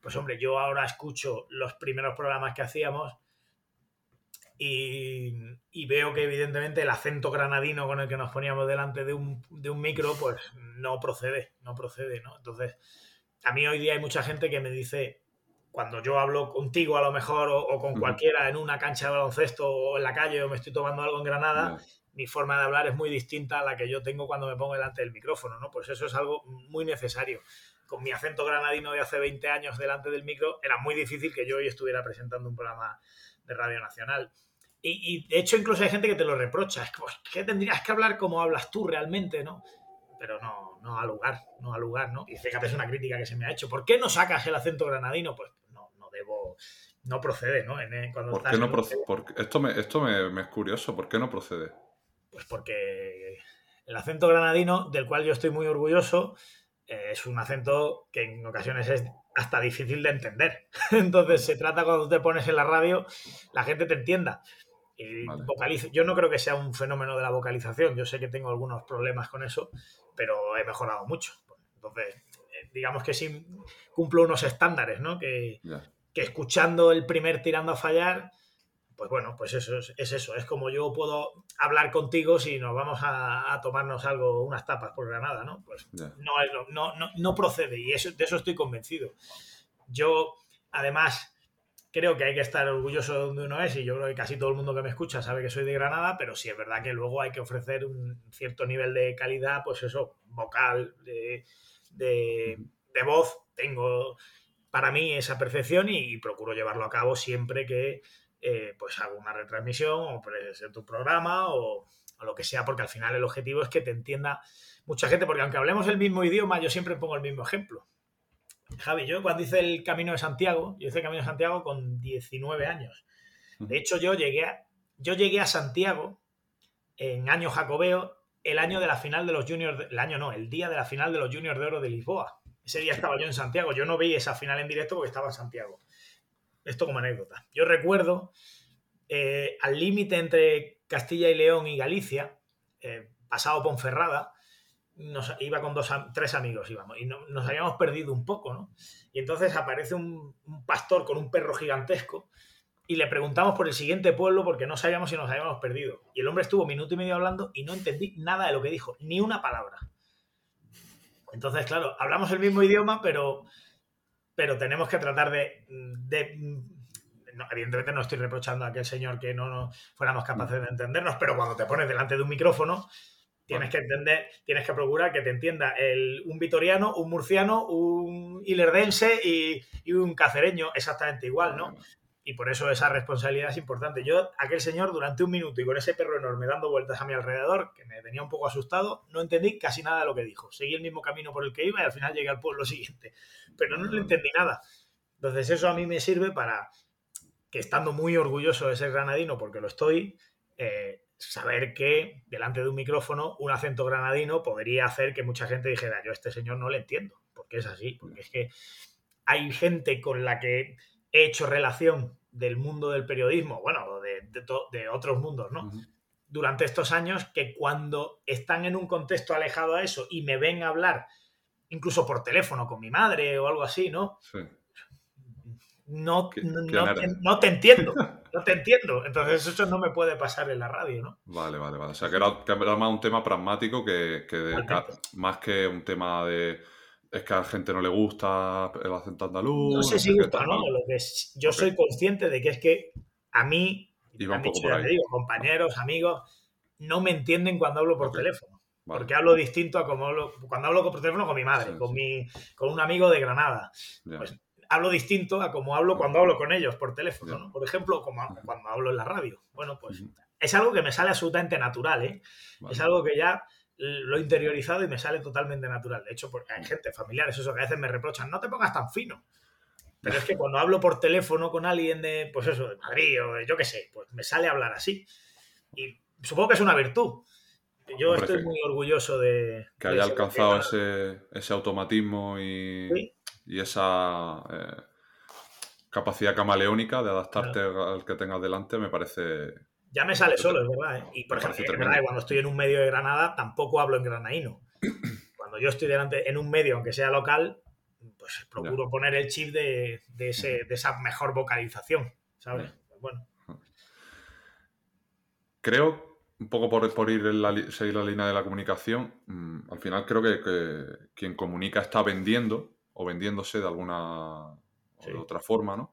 Pues hombre, yo ahora escucho los primeros programas que hacíamos y, veo que evidentemente el acento granadino con el que nos poníamos delante de un, micro, pues no procede, no procede, ¿no? Entonces, a mí hoy día hay mucha gente que me dice, cuando yo hablo contigo a lo mejor o, con cualquiera en una cancha de baloncesto o en la calle o me estoy tomando algo en Granada, mi forma de hablar es muy distinta a la que yo tengo cuando me pongo delante del micrófono, ¿no? Pues eso es algo muy necesario. Con mi acento granadino de hace 20 años delante del micro, era muy difícil que yo hoy estuviera presentando un programa de Radio Nacional. Y, de hecho incluso hay gente que te lo reprocha, es que, tendrías que hablar como hablas tú realmente, ¿no? Pero no, no al lugar, no al lugar, ¿no? Y fíjate, es una crítica que se me ha hecho. ¿Por qué no sacas el acento granadino? Pues no, no debo, no procede, ¿no? cuando ¿Por qué no procede? esto me, esto me, es curioso, ¿por qué no procede? Pues porque el acento granadino, del cual yo estoy muy orgulloso, eh, es un acento que en ocasiones es hasta difícil de entender. Entonces se trata cuando te pones en la radio, la gente te entienda. Yo no creo que sea un fenómeno de la vocalización. Yo sé que tengo algunos problemas con eso, pero he mejorado mucho. Entonces, eh, digamos que sí cumplo unos estándares, ¿no? Que, que escuchando el primer tirando a fallar, pues bueno, pues eso es, eso. Es como yo puedo hablar contigo si nos vamos a, tomarnos algo, unas tapas por Granada, ¿no? Pues no, no, no, no, procede y eso, de eso estoy convencido. Yo, además, creo que hay que estar orgulloso de donde uno es y yo creo que casi todo el mundo que me escucha sabe que soy de Granada, pero sí es verdad que luego hay que ofrecer un cierto nivel de calidad, pues eso, vocal, de, de, voz. Tengo para mí esa percepción y, procuro llevarlo a cabo siempre que eh, pues hago una retransmisión o presento un programa o, o lo que sea, porque al final el objetivo es que te entienda mucha gente, porque aunque hablemos el mismo idioma, yo siempre pongo el mismo ejemplo. Javi, yo cuando hice el Camino de Santiago, yo hice el Camino de Santiago con 19 años. De hecho, yo llegué a, yo llegué a Santiago en año jacobeo, el año de la final de los juniors, el año no, el día de la final de los juniors de oro de Lisboa. Ese día estaba yo en Santiago, yo no vi esa final en directo porque estaba en Santiago. Esto como anécdota. Yo recuerdo eh, al límite entre Castilla y León y Galicia, eh, pasado Ponferrada, nos, iba con dos, tres amigos íbamos, y nos habíamos perdido un poco, ¿no? Y entonces aparece un, pastor con un perro gigantesco y le preguntamos por el siguiente pueblo porque no sabíamos si nos habíamos perdido. Y el hombre estuvo minuto y medio hablando y no entendí nada de lo que dijo, ni una palabra. Entonces, claro, hablamos el mismo idioma, pero, pero tenemos que tratar de... evidentemente no estoy reprochando a aquel señor que no, no fuéramos capaces de entendernos, pero cuando te pones delante de un micrófono, Tienes que entender, tienes que procurar que te entienda un vitoriano, un murciano, un ilerdense y, un cacereño exactamente igual, ¿no? Y por eso esa responsabilidad es importante. Yo, aquel señor, durante un minuto y con ese perro enorme dando vueltas a mi alrededor, que me tenía un poco asustado, no entendí casi nada de lo que dijo. Seguí el mismo camino por el que iba y al final llegué al pueblo siguiente. Pero no le entendí nada. Entonces eso a mí me sirve para que estando muy orgulloso de ser granadino, porque lo estoy, eh, saber que delante de un micrófono un acento granadino podría hacer que mucha gente dijera, yo a este señor no le entiendo, porque es así, porque es que hay gente con la que he hecho relación del mundo del periodismo, bueno, de, de, otros mundos, ¿no? Durante estos años que cuando están en un contexto alejado a eso y me ven hablar, incluso por teléfono con mi madre o algo así, ¿no? Sí no, no, te, entiendo, no te entiendo. Entonces eso no me puede pasar en la radio, ¿no? Vale, vale, vale. O sea, que era, más un tema pragmático que, más que un tema de es que a la gente no le gusta el acento andaluz. No sé si gusta no. Lo que yo soy consciente de que es que a mí, compañeros, amigos, no me entienden cuando hablo por teléfono. Porque hablo distinto a como hablo, cuando hablo por teléfono con mi madre, con, mi, con un amigo de Granada. Pues hablo distinto a como hablo cuando hablo con ellos por teléfono, ¿no? Por ejemplo, como cuando hablo en la radio. Bueno, pues es algo que me sale absolutamente natural, ¿eh? Es algo que ya lo he interiorizado y me sale totalmente natural. De hecho, porque hay gente, familiares, eso que a veces me reprochan, no te pongas tan fino. Pero es que cuando hablo por teléfono con alguien de, pues eso, de Madrid o de yo qué sé, pues me sale hablar así. Y supongo que es una virtud. Yo estoy muy orgulloso de... Que haya alcanzado ese, ese, automatismo y y esa eh, capacidad camaleónica de adaptarte al que tengas delante me parece... Ya me sale solo, es verdad. ¿eh? Y por ejemplo, cuando estoy en un medio de Granada tampoco hablo en granadino. Cuando yo estoy delante en un medio, aunque sea local, pues procuro poner el chip de, esa mejor vocalización, ¿sabes? Pues bueno. Creo, un poco por, por ir en la, seguir la línea de la comunicación, mm, al final creo que, quien comunica está vendiendo o vendiéndose de alguna otra forma, ¿no?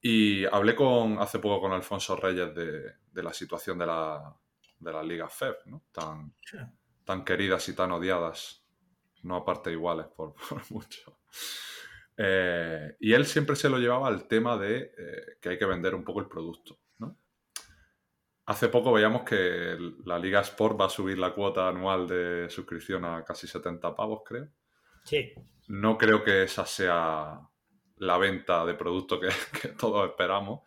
Y hablé con, hace poco con Alfonso Reyes de, la situación de la, de la Liga FEB, ¿no? Tan, tan queridas y tan odiadas, no aparte iguales por, mucho. Eh, y él siempre se lo llevaba al tema de eh, que hay que vender un poco el producto. ¿no? Hace poco veíamos que la Liga Sport va a subir la cuota anual de suscripción a casi 70 pavos, creo. Sí. No creo que esa sea la venta de producto que, todos esperamos,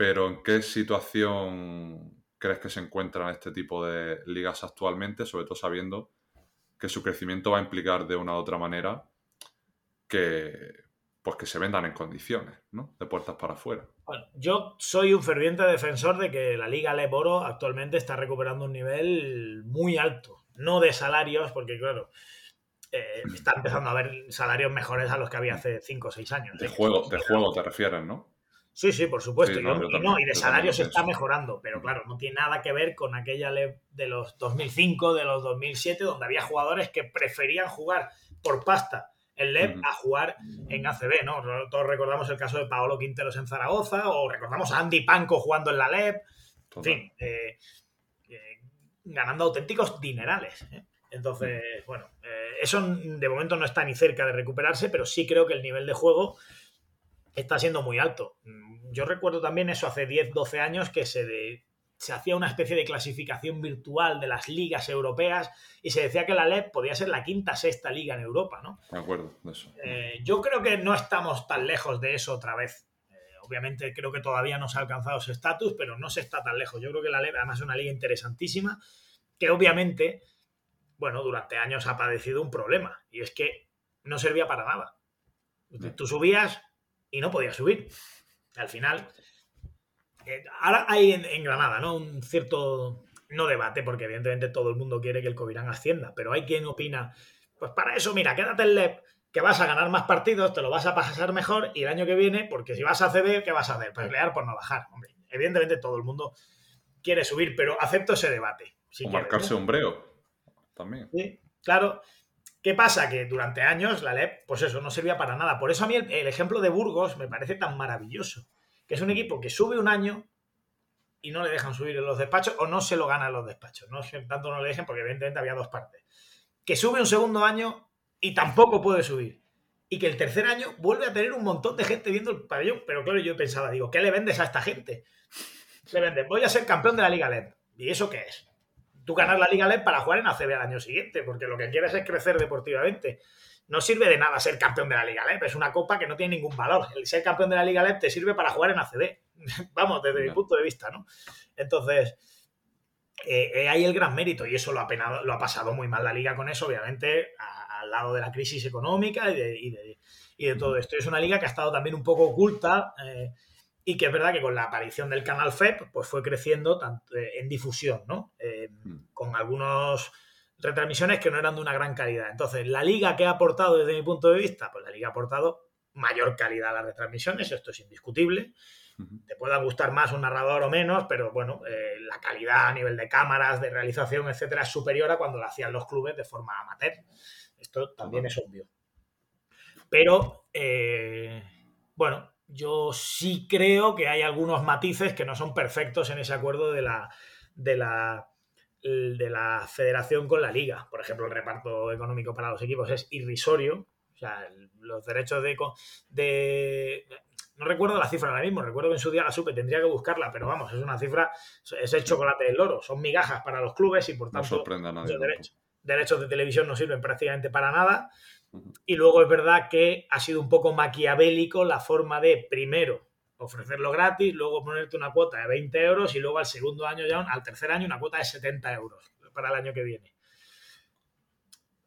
pero ¿en qué situación crees que se encuentran este tipo de ligas actualmente, sobre todo sabiendo que su crecimiento va a implicar de una u otra manera que pues que se vendan en condiciones, ¿no? De puertas para afuera. Bueno, yo soy un ferviente defensor de que la Liga Leboro actualmente está recuperando un nivel muy alto, no de salarios, porque claro, eh, está empezando a haber salarios mejores a los que había hace 5 o 6 años. De juego, de juego te refieres, ¿no? Sí, sí, por supuesto. y, no, y, de salarios está mejorando, pero claro, no tiene nada que ver con aquella de los 2005, de los 2007, donde había jugadores que preferían jugar por pasta el LEP a jugar en ACB, ¿no? Todos recordamos el caso de Paolo Quinteros en Zaragoza, o recordamos a Andy Panco jugando en la LEP. En fin, eh, eh, ganando auténticos dinerales. ¿eh? Entonces, bueno, eso de momento no está ni cerca de recuperarse, pero sí creo que el nivel de juego está siendo muy alto. Yo recuerdo también eso hace 10, 12 años que se, de, se hacía una especie de clasificación virtual de las ligas europeas y se decía que la LEP podía ser la quinta, sexta liga en Europa, ¿no? De acuerdo, eso. Eh, yo creo que no estamos tan lejos de eso otra vez. Eh, obviamente creo que todavía no se ha alcanzado ese estatus, pero no se está tan lejos. Yo creo que la LEP además es una liga interesantísima que obviamente, bueno, durante años ha padecido un problema y es que no servía para nada. Tú subías y no podías subir. Al final, ahora hay en, Granada, ¿no? Un cierto, no debate, porque evidentemente todo el mundo quiere que el Covirán ascienda, pero hay quien opina, pues para eso, mira, quédate en LEP, que vas a ganar más partidos, te lo vas a pasar mejor y el año que viene, porque si vas a ceder, ¿qué vas a hacer? Pues pelear por no bajar. Hombre, evidentemente todo el mundo quiere subir, pero acepto ese debate. Si o marcarse un breo también. Sí, claro. ¿Qué pasa? Que durante años la LEP, pues eso, no servía para nada. Por eso a mí el ejemplo de Burgos me parece tan maravilloso que es un equipo que sube un año y no le dejan subir en los despachos o no se lo gana en los despachos. No tanto no le dejen porque evidentemente había dos partes. Que sube un segundo año y tampoco puede subir. Y que el tercer año vuelve a tener un montón de gente viendo el pabellón. Pero claro, yo pensaba, digo, ¿qué le vendes a esta gente? Le vendes, voy a ser campeón de la Liga LED. ¿Y eso qué es? Tú ganas la Liga LED para jugar en ACB al año siguiente, porque lo que quieres es crecer deportivamente no sirve de nada ser campeón de la Liga LEP, es una copa que no tiene ningún valor. El ser campeón de la Liga LEP te sirve para jugar en ACB, vamos, desde mi punto de vista, ¿no? Entonces, eh, eh, hay el gran mérito y eso lo ha, penado, lo ha pasado muy mal la liga con eso, obviamente, al lado de la crisis económica y de, todo esto. Es una liga que ha estado también un poco oculta eh, y que es verdad que con la aparición del canal FEP, pues fue creciendo tanto, en difusión, ¿no? Mm. Con algunos retransmisiones que no eran de una gran calidad. Entonces, la liga que ha aportado desde mi punto de vista, pues la liga ha aportado mayor calidad a las retransmisiones, esto es indiscutible. Te pueda gustar más un narrador o menos, pero bueno, eh, la calidad a nivel de cámaras, de realización, etcétera, es superior a cuando lo hacían los clubes de forma amateur. Esto también es obvio. Pero, eh, bueno, yo sí creo que hay algunos matices que no son perfectos en ese acuerdo de la, de la de la federación con la liga. Por ejemplo, el reparto económico para los equipos es irrisorio. O sea, los derechos de, de no recuerdo la cifra ahora mismo, recuerdo que en su día la supe, tendría que buscarla, pero vamos, es una cifra, es el chocolate del loro, son migajas para los clubes y por tanto los derechos, derechos, de televisión no sirven prácticamente para nada. Y luego es verdad que ha sido un poco maquiavélico la forma de, primero, ofrecerlo gratis, luego ponerte una cuota de 20 euros y luego al segundo año ya, al tercer año, una cuota de 70 euros para el año que viene.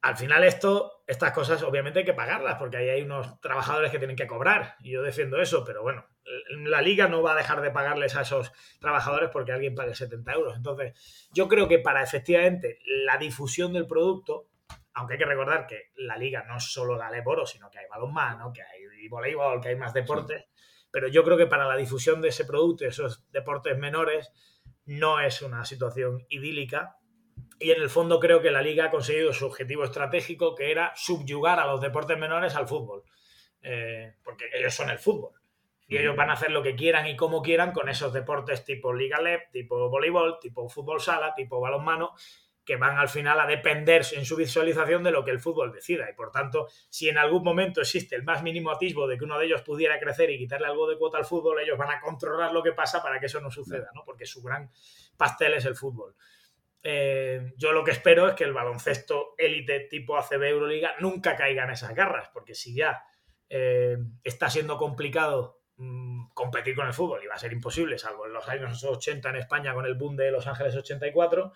Al final esto, estas cosas obviamente hay que pagarlas porque ahí hay unos trabajadores que tienen que cobrar y yo defiendo eso, pero bueno, la liga no va a dejar de pagarles a esos trabajadores porque alguien pague 70 euros. Entonces, yo creo que para efectivamente la difusión del producto, aunque hay que recordar que la liga no es solo la Leporo, sino que hay balonmano, que hay voleibol, que hay más deportes, pero yo creo que para la difusión de ese producto, esos deportes menores, no es una situación idílica. Y en el fondo creo que la liga ha conseguido su objetivo estratégico, que era subyugar a los deportes menores al fútbol. Eh, porque ellos son el fútbol. Y ellos van a hacer lo que quieran y como quieran con esos deportes tipo Liga LEP, tipo voleibol, tipo fútbol sala, tipo balonmano, que van al final a depender en su visualización de lo que el fútbol decida. Y por tanto, si en algún momento existe el más mínimo atisbo de que uno de ellos pudiera crecer y quitarle algo de cuota al fútbol, ellos van a controlar lo que pasa para que eso no suceda, ¿no? Porque su gran pastel es el fútbol. Eh, yo lo que espero es que el baloncesto élite tipo ACB Euroliga nunca caiga en esas garras, porque si ya eh, está siendo complicado Mm, competir con el fútbol iba a ser imposible, salvo en los años 80 en España con el boom de Los Ángeles 84,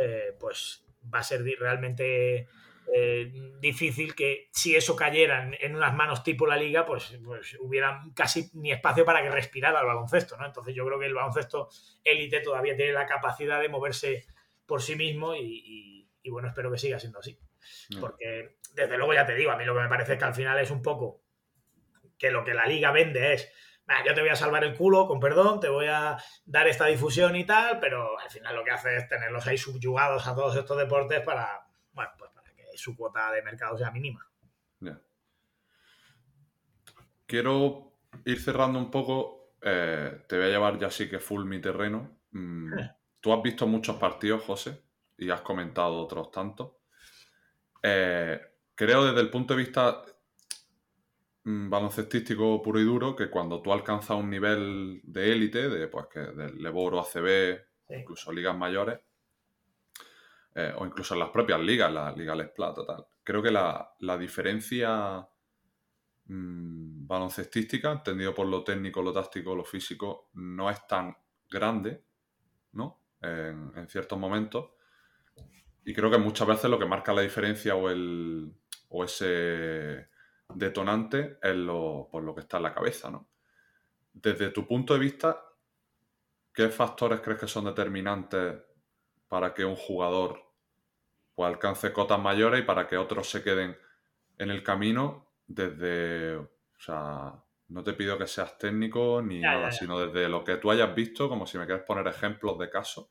eh, pues va a ser realmente eh, difícil que si eso cayera en, unas manos tipo la liga, pues, pues, hubiera casi ni espacio para que respirara el baloncesto, ¿no? Entonces yo creo que el baloncesto élite todavía tiene la capacidad de moverse por sí mismo y, bueno, espero que siga siendo así. Porque desde luego ya te digo, a mí lo que me parece es que al final es un poco que lo que la liga vende es, yo te voy a salvar el culo, con perdón, te voy a dar esta difusión y tal, pero al final lo que hace es tenerlos ahí subyugados a todos estos deportes para, bueno, pues para que su cuota de mercado sea mínima. quiero ir cerrando un poco. Eh, te voy a llevar ya sí que full mi terreno. Mm, tú has visto muchos partidos, José, y has comentado otros tantos. Eh, creo desde el punto de vista baloncestístico puro y duro que cuando tú alcanzas un nivel de élite, de pues que del Leboro, ACB, incluso ligas mayores, eh, o incluso en las propias ligas, la Liga Les Plata, tal. Creo que la, diferencia mm, baloncestística, entendido por lo técnico, lo táctico, lo físico, no es tan grande, ¿no? En, ciertos momentos. Y creo que muchas veces lo que marca la diferencia o, el, o ese detonante es lo, por lo que está en la cabeza, ¿no? Desde tu punto de vista, ¿qué factores crees que son determinantes para que un jugador pues, alcance cotas mayores y para que otros se queden en el camino desde, o sea, no te pido que seas técnico ni nada, sino desde lo que tú hayas visto, como si me quieres poner ejemplos de casos.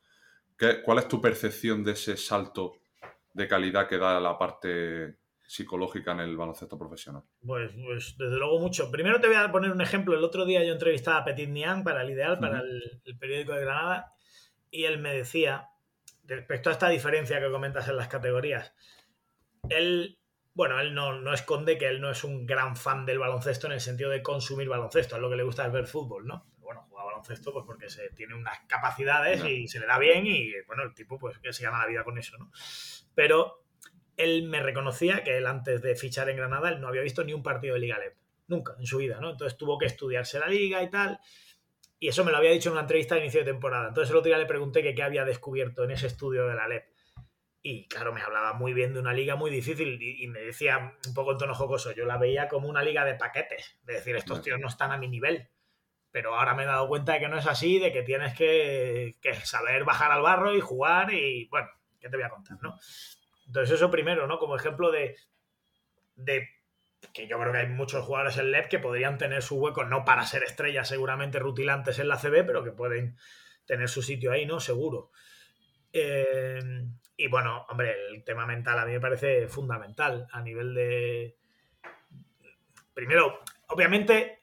¿Cuál es tu percepción de ese salto de calidad que da la parte psicológica en el baloncesto profesional? Pues, pues, desde luego mucho. Primero te voy a poner un ejemplo. El otro día yo entrevistaba a Petit Niang para el Ideal, para el, el, periódico de Granada, y él me decía respecto a esta diferencia que comentas en las categorías, él, bueno, él no, esconde que él no es un gran fan del baloncesto en el sentido de consumir baloncesto, es lo que le gusta es ver fútbol, ¿no? bueno, juega baloncesto pues porque se tiene unas capacidades y se le da bien y, bueno, el tipo pues que se gana la vida con eso, ¿no? Pero él me reconocía que él antes de fichar en Granada, él no había visto ni un partido de Liga LEP, nunca en su vida, ¿no? Entonces tuvo que estudiarse la liga y tal, y eso me lo había dicho en una entrevista de inicio de temporada. Entonces el otro día le pregunté que qué había descubierto en ese estudio de la LEP. Y claro, me hablaba muy bien de una liga muy difícil y, me decía un poco en tono jocoso, yo la veía como una liga de paquetes, de decir, estos tíos no están a mi nivel. Pero ahora me he dado cuenta de que no es así, de que tienes que, saber bajar al barro y jugar y bueno, ¿qué te voy a contar? ¿no? Entonces eso primero, ¿no? Como ejemplo de, de que yo creo que hay muchos jugadores en LEP que podrían tener su hueco, no para ser estrellas seguramente rutilantes en la CB, pero que pueden tener su sitio ahí, ¿no? Seguro. Eh, y bueno, hombre, el tema mental a mí me parece fundamental a nivel de... Primero, obviamente,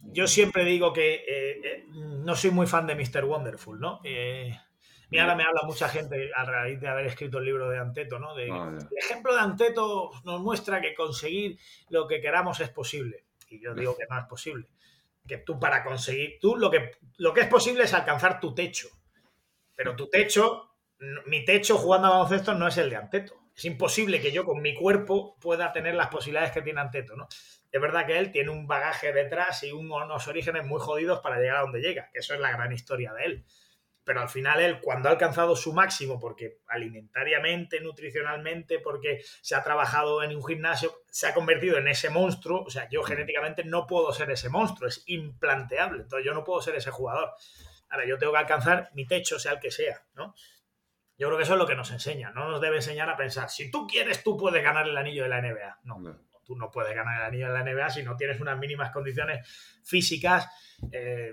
yo siempre digo que eh, eh, no soy muy fan de Mr. Wonderful, ¿no? Ahora me habla mucha gente a raíz de haber escrito el libro de Anteto, ¿no? De, ah, el ejemplo de Anteto nos muestra que conseguir lo que queramos es posible. Y yo digo que no es posible. Que tú para conseguir, tú lo que, lo que es posible es alcanzar tu techo. Pero tu techo, mi techo jugando a baloncesto no es el de Anteto. Es imposible que yo con mi cuerpo pueda tener las posibilidades que tiene Anteto, ¿no? Es verdad que él tiene un bagaje detrás y unos orígenes muy jodidos para llegar a donde llega, que eso es la gran historia de él pero al final él, cuando ha alcanzado su máximo, porque alimentariamente, nutricionalmente, porque se ha trabajado en un gimnasio, se ha convertido en ese monstruo, o sea, yo genéticamente no puedo ser ese monstruo, es implanteable, entonces yo no puedo ser ese jugador. Ahora, yo tengo que alcanzar mi techo, sea el que sea, ¿no? Yo creo que eso es lo que nos enseña, no nos debe enseñar a pensar, si tú quieres, tú puedes ganar el anillo de la NBA. No, tú no puedes ganar el anillo de la NBA si no tienes unas mínimas condiciones físicas. Eh,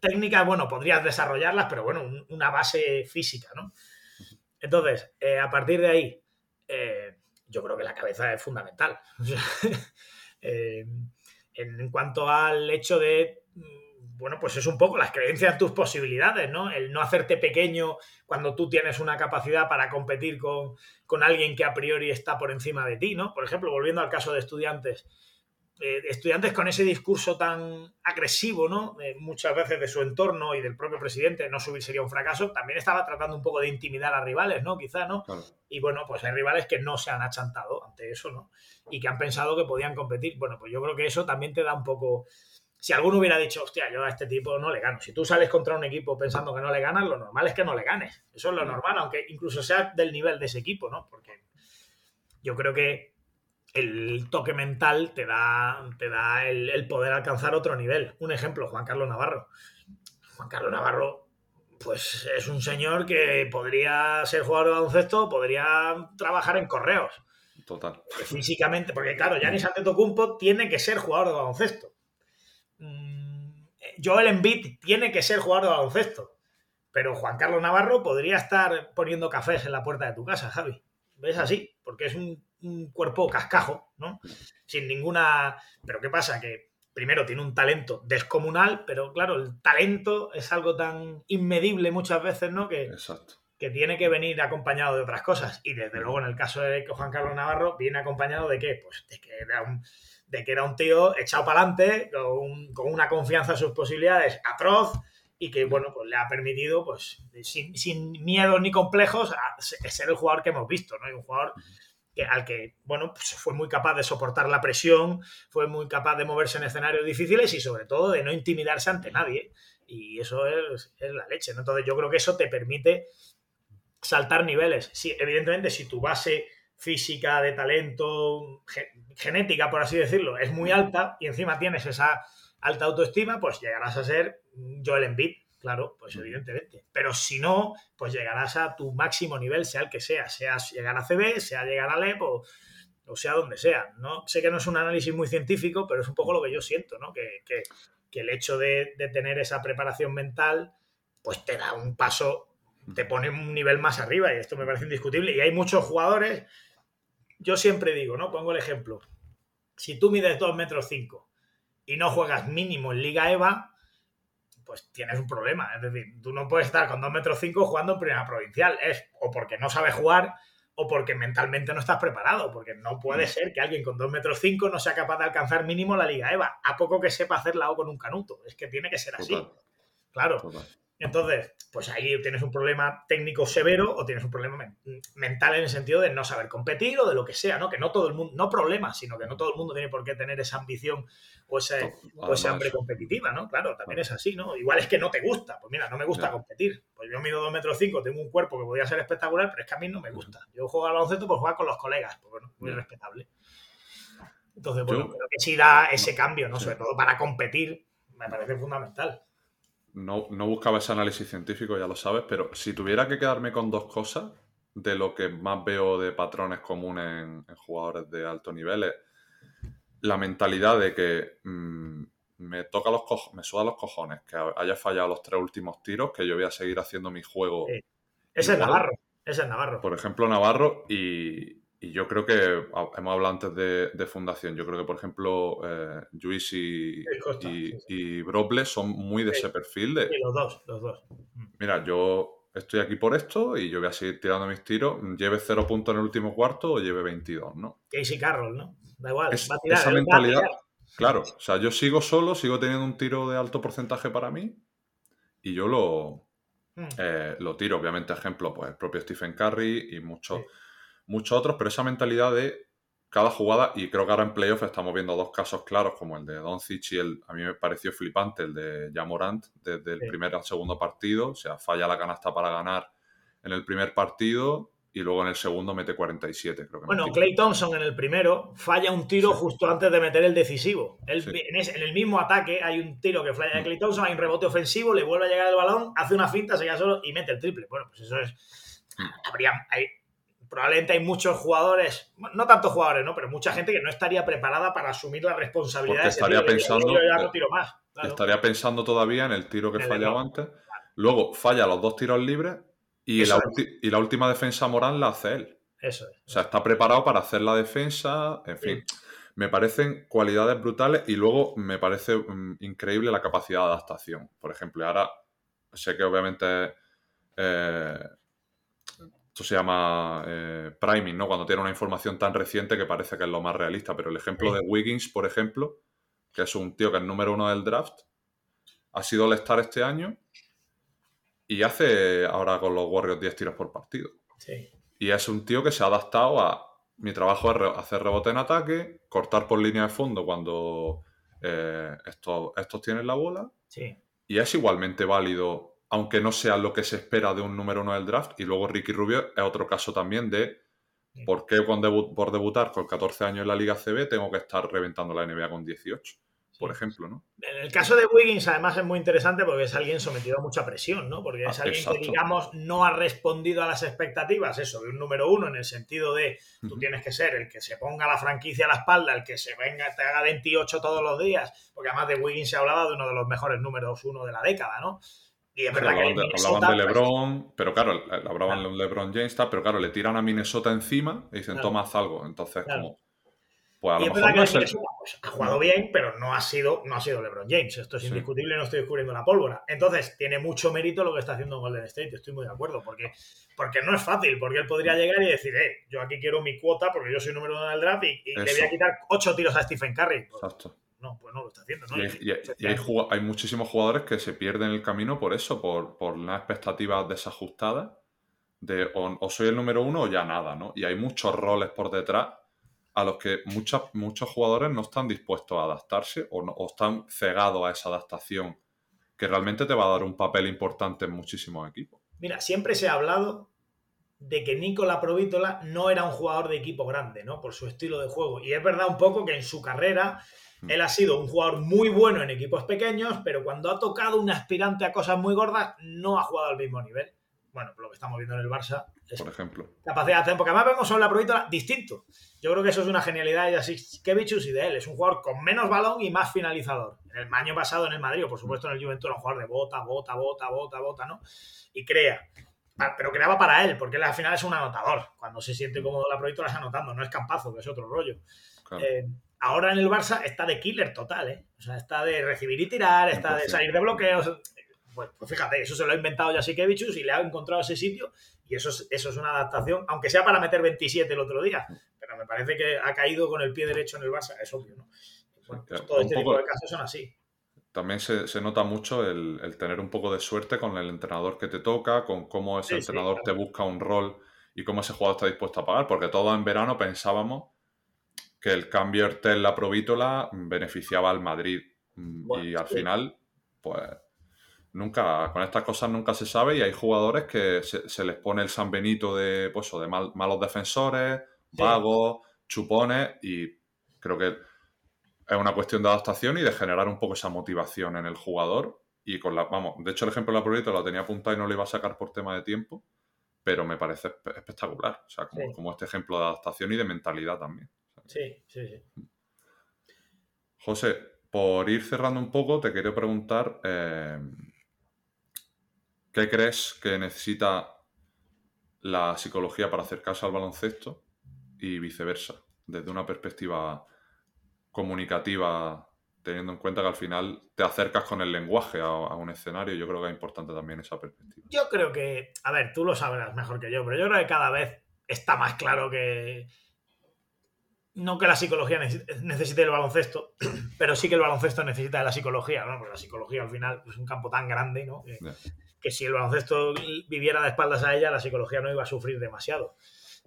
técnicas, bueno, podrías desarrollarlas, pero bueno, una base física, ¿no? Entonces, eh, a partir de ahí, eh, yo creo que la cabeza es fundamental. Eh, en, cuanto al hecho de, mm, bueno, pues es un poco las creencias en tus posibilidades, ¿no? El no hacerte pequeño cuando tú tienes una capacidad para competir con, con alguien que a priori está por encima de ti, ¿no? Por ejemplo, volviendo al caso de estudiantes, eh, estudiantes con ese discurso tan agresivo, ¿no? muchas veces de su entorno y del propio presidente, no subir sería un fracaso, también estaba tratando un poco de intimidar a rivales, ¿no? Quizá, ¿no? Y bueno, pues hay rivales que no se han achantado ante eso, ¿no? Y que han pensado que podían competir. Bueno, pues yo creo que eso también te da un poco... Si alguno hubiera dicho, hostia, yo a este tipo no le gano. Si tú sales contra un equipo pensando que no le ganas, lo normal es que no le ganes. Eso es lo normal, aunque incluso sea del nivel de ese equipo, ¿no? Porque yo creo que el toque mental te da, te da el, poder alcanzar otro nivel. Un ejemplo, Juan Carlos Navarro. Juan Carlos Navarro, pues es un señor que podría ser jugador de baloncesto, podría trabajar en correos. Total. Físicamente, porque claro, Giannis Antetokounmpo tiene que ser jugador de baloncesto. Mm, Joel Embiid tiene que ser jugador de baloncesto. Pero Juan Carlos Navarro podría estar poniendo cafés en la puerta de tu casa, Javi. ¿Ves así? Porque es un un cuerpo cascajo, ¿no? Sin ninguna... Pero ¿qué pasa? Que primero tiene un talento descomunal, pero claro, el talento es algo tan inmedible muchas veces, ¿no? Que, que tiene que venir acompañado de otras cosas. Y desde luego en el caso de Juan Carlos Navarro, viene acompañado de qué? Pues de que era un, de que era un tío echado para adelante, con, con, una confianza en sus posibilidades atroz y que, bueno, pues le ha permitido, pues, sin, sin miedos ni complejos, ser el jugador que hemos visto, ¿no? Y un jugador que, al que, bueno, pues fue muy capaz de soportar la presión, fue muy capaz de moverse en escenarios difíciles y sobre todo de no intimidarse ante nadie. Y eso es, la leche, ¿no? Entonces yo creo que eso te permite saltar niveles. Sí, evidentemente, si tu base física, de talento, genética, por así decirlo, es muy alta y encima tienes esa alta autoestima, pues llegarás a ser Joel Embiid, claro, pues evidentemente. Pero si no, pues llegarás a tu máximo nivel, sea el que sea, sea llegar a CB, sea llegar a LEP o, sea donde sea. ¿no? Sé que no es un análisis muy científico, pero es un poco lo que yo siento, ¿no? Que, el hecho de, de, tener esa preparación mental, pues te da un paso, te pone un nivel más arriba, y esto me parece indiscutible. Y hay muchos jugadores yo siempre digo, ¿no? Pongo el ejemplo. Si tú mides 2 metros 5 y no juegas mínimo en Liga EVA, pues tienes un problema. Es decir, tú no puedes estar con 2 metros 5 jugando en primera provincial. Es o porque no sabes jugar o porque mentalmente no estás preparado. Porque no puede mm. ser que alguien con 2 metros 5 no sea capaz de alcanzar mínimo la Liga EVA. A poco que sepa hacer la O con un canuto. Es que tiene que ser así. Claro. Entonces, pues ahí tienes un problema técnico severo o tienes un problema mental en el sentido de no saber competir o de lo que sea, ¿no? Que no todo el mundo, no problema, sino que no todo el mundo tiene por qué tener esa ambición o, ese, o esa hambre competitiva, ¿no? Claro, también es así, ¿no? Igual es que no te gusta, pues mira, no me gusta competir. Pues yo mido 2 metros 5, tengo un cuerpo que podría ser espectacular, pero es que a mí no me gusta. Yo juego al baloncesto por jugar con los colegas, pues bueno, muy respetable. Entonces, bueno, creo que sí da ese cambio, ¿no? Sobre todo para competir, me parece fundamental no, buscaba ese análisis científico, ya lo sabes, pero si tuviera que quedarme con dos cosas de lo que más veo de patrones comunes en, jugadores de alto nivel es la mentalidad de que mm, me toca los me suda los cojones que haya fallado los tres últimos tiros, que yo voy a seguir haciendo mi juego. Ese es Navarro, ese es Navarro. Por ejemplo, Navarro y, y yo creo que hemos hablado antes de, fundación. Yo creo que, por ejemplo, eh, Luis y, y, Broble son muy de ese perfil. De, los dos, los dos. Mm. Mira, yo estoy aquí por esto y yo voy a seguir tirando mis tiros. Lleve cero puntos en el último cuarto o lleve 22, ¿no? Casey Carroll, ¿no? Da igual. va a tirar, esa mentalidad. Claro, o sea, yo sigo solo, sigo teniendo un tiro de alto porcentaje para mí y yo lo, mm. eh, lo tiro. Obviamente, ejemplo, pues el propio Stephen Curry y muchos muchos otros, pero esa mentalidad de cada jugada, y creo que ahora en playoff estamos viendo dos casos claros, como el de Doncic y el, a mí me pareció flipante, el de Jamorant, desde el primer al segundo partido, o sea, falla la canasta para ganar en el primer partido y luego en el segundo mete 47, creo que. Bueno, Clay Thompson en el primero falla un tiro justo antes de meter el decisivo. en, el mismo ataque hay un tiro que falla de mm. Clay Thompson, hay un rebote ofensivo, le vuelve a llegar el balón, hace una finta, se queda solo y mete el triple. Bueno, pues eso es... Mm. Habría, hay, probablemente hay muchos jugadores, no tantos jugadores, ¿no? Pero mucha gente que no estaría preparada para asumir la responsabilidad. estaría pensando, estaría pensando todavía en el tiro que fallaba antes. Luego falla los dos tiros libres y la, y la, última defensa moral la hace él. Eso es. O sea, está preparado para hacer la defensa, en fin. Me parecen cualidades brutales y luego me parece mm, increíble la capacidad de adaptación. Por ejemplo, ahora sé que obviamente eh, esto se llama eh, priming, ¿no? Cuando tiene una información tan reciente que parece que es lo más realista. Pero el ejemplo de Wiggins, por ejemplo, que es un tío que es número uno del draft, ha sido el star este año y hace ahora con los Warriors 10 tiros por partido. Y es un tío que se ha adaptado a mi trabajo es hacer rebote en ataque, cortar por línea de fondo cuando eh, estos, estos tienen la bola. Y es igualmente válido aunque no sea lo que se espera de un número uno del draft. Y luego Ricky Rubio es otro caso también de por qué por debutar con 14 años en la Liga CB tengo que estar reventando la NBA con 18, por ejemplo, ¿no? En el caso de Wiggins, además, es muy interesante porque es alguien sometido a mucha presión, ¿no? Porque es ah, alguien que, digamos, no ha respondido a las expectativas, eso, de un número uno, en el sentido de tú tienes que ser el que se ponga la franquicia a la espalda, el que se venga, te haga 28 todos los días, porque además de Wiggins se hablaba de uno de los mejores números uno de la década, ¿no? Hablaban, de, LeBron, pero claro, hablaban de LeBron James, pero claro, le tiran a Minnesota encima y dicen, toma, haz algo. Entonces, como. Pues a lo mejor no es pues ha jugado bien, pero no ha sido, no ha sido LeBron James. Esto es indiscutible, no estoy descubriendo la pólvora. Entonces, tiene mucho mérito lo que está haciendo Golden State, estoy muy de acuerdo, porque, porque no es fácil, porque él podría llegar y decir, eh, yo aquí quiero mi cuota porque yo soy número uno del draft y, le voy a quitar ocho tiros a Stephen Curry. Pues, Exacto. No, pues no lo está haciendo. Y, hay, muchísimos jugadores que se pierden el camino por eso, por, por unas expectativas desajustadas de o, soy el número uno o ya nada, ¿no? Y hay muchos roles por detrás a los que muchos, muchos jugadores no están dispuestos a adaptarse o, no, están cegados a esa adaptación que realmente te va a dar un papel importante en muchísimos equipos. Mira, siempre se ha hablado de que Nicola Provítola no era un jugador de equipo grande, ¿no? Por su estilo de juego. Y es verdad un poco que en su carrera. Él ha sido un jugador muy bueno en equipos pequeños, pero cuando ha tocado un aspirante a cosas muy gordas, no ha jugado al mismo nivel bueno, lo que estamos viendo en el Barça, es por ejemplo. capacidad de hacer, porque además vemos sobre la provítola distinto. Yo creo que eso es una genialidad de Jasikevichus y de él. Es un jugador con menos balón y más finalizador. En el año pasado en el Madrid, o por supuesto en el Juventus, era un jugador de bota, bota, bota, bota, bota, ¿no? Y crea. Ah, pero creaba para él, porque él al final es un anotador. Cuando se siente cómodo la provítola es anotando, no es campazo, que es otro rollo. Eh, ahora en el Barça está de killer total, ¿eh? O sea, está de recibir y tirar, está de salir de bloqueos pues, pues, fíjate, eso se lo ha inventado Jasikevichus y le ha encontrado ese sitio y eso es, eso es una adaptación, aunque sea para meter 27 el otro día, pero me parece que ha caído con el pie derecho en el Barça, es obvio, ¿no? Pues todo este tipo de casos son así. También se, nota mucho el, tener un poco de suerte con el entrenador que te toca, con cómo ese entrenador te busca un rol y cómo ese jugador está dispuesto a pagar, porque todos en verano pensábamos que el cambio Ertel la Provítola beneficiaba al Madrid. Mm, y al final, pues nunca, con estas cosas nunca se sabe y hay jugadores que se, les pone el San Benito de, pues, de malos defensores, vagos, chupones y creo que es una cuestión de adaptación y de generar un poco esa motivación en el jugador y con la, vamos, de hecho el ejemplo de la proyecto lo tenía apuntado y no lo iba a sacar por tema de tiempo, pero me parece espectacular, o sea, como, este ejemplo de adaptación y de mentalidad también. Sí, sí, sí. José, por ir cerrando un poco, te quería preguntar, eh, ¿Qué crees que necesita la psicología para acercarse al baloncesto y viceversa, desde una perspectiva comunicativa, teniendo en cuenta que al final te acercas con el lenguaje a, un escenario? Yo creo que es importante también esa perspectiva. Yo creo que, a ver, tú lo sabrás mejor que yo, pero yo creo que cada vez está más claro que, no que la psicología necesite el baloncesto, pero sí que el baloncesto necesita de la psicología, ¿no? Porque la psicología al final es un campo tan grande, ¿no? que si el baloncesto viviera de espaldas a ella, la psicología no iba a sufrir demasiado.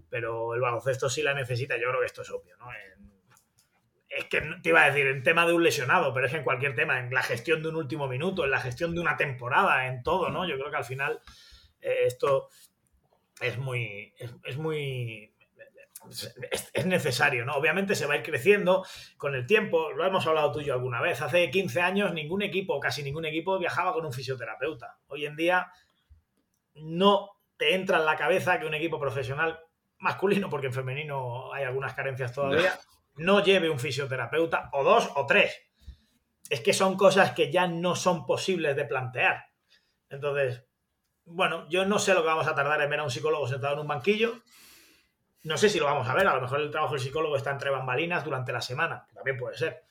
Pero el baloncesto sí la necesita, yo creo que esto es obvio, ¿no? es que te iba a decir, en tema de un lesionado, pero es que en cualquier tema, en la gestión de un último minuto, en la gestión de una temporada, en todo, ¿no? Yo creo que al final eh, esto es muy, es muy es, necesario, ¿no? Obviamente se va a ir creciendo con el tiempo, lo hemos hablado tú y yo alguna vez, hace 15 años ningún equipo, casi ningún equipo viajaba con un fisioterapeuta. Hoy en día no te entra en la cabeza que un equipo profesional masculino, porque en femenino hay algunas carencias todavía, no lleve un fisioterapeuta o dos o tres. Es que son cosas que ya no son posibles de plantear. Entonces, bueno, yo no sé lo que vamos a tardar en ver a un psicólogo sentado en un banquillo, no sé si lo vamos a ver, a lo mejor el trabajo del psicólogo está entre bambalinas durante la semana, también puede ser,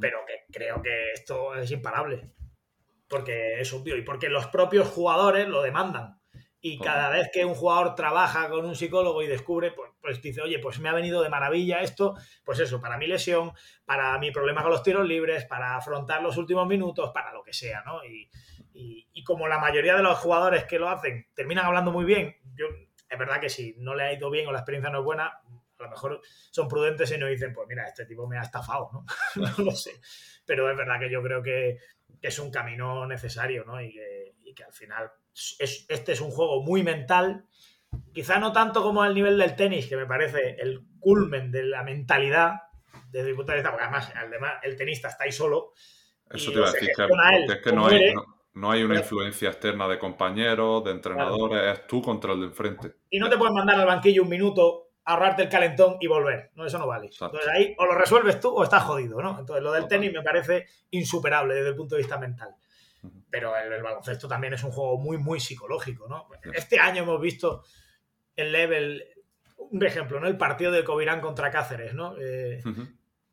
pero que creo que esto es imparable, porque es obvio y porque los propios jugadores lo demandan. Y cada vez que un jugador trabaja con un psicólogo y descubre, pues, pues, dice, oye, pues me ha venido de maravilla esto, pues eso, para mi lesión, para mi problema con los tiros libres, para afrontar los últimos minutos, para lo que sea, ¿no? Y, y como la mayoría de los jugadores que lo hacen terminan hablando muy bien, yo es verdad que si no le ha ido bien o la experiencia no es buena, a lo mejor son prudentes y no dicen, pues mira, este tipo me ha estafado, ¿no? no lo sé. Pero es verdad que yo creo que, es un camino necesario, ¿no? Y que, al final este es un juego muy mental, quizá no tanto como el nivel del tenis, que me parece el culmen de la mentalidad desde mi punto de vista, porque además, además el tenista está ahí solo. Eso te iba a decir, que, es que no hay, no hay una influencia externa de compañeros, de entrenadores, es tú contra el de enfrente. Y no te puedes mandar al banquillo un minuto, ahorrarte el calentón y volver. No, eso no vale. Entonces ahí o lo resuelves tú o estás jodido, ¿no? Entonces lo del tenis me parece insuperable desde el punto de vista mental. Pero el, baloncesto también es un juego muy, muy psicológico, ¿no? Este año hemos visto el level, un ejemplo, ¿no? El partido de Covirán contra Cáceres, ¿no? Eh,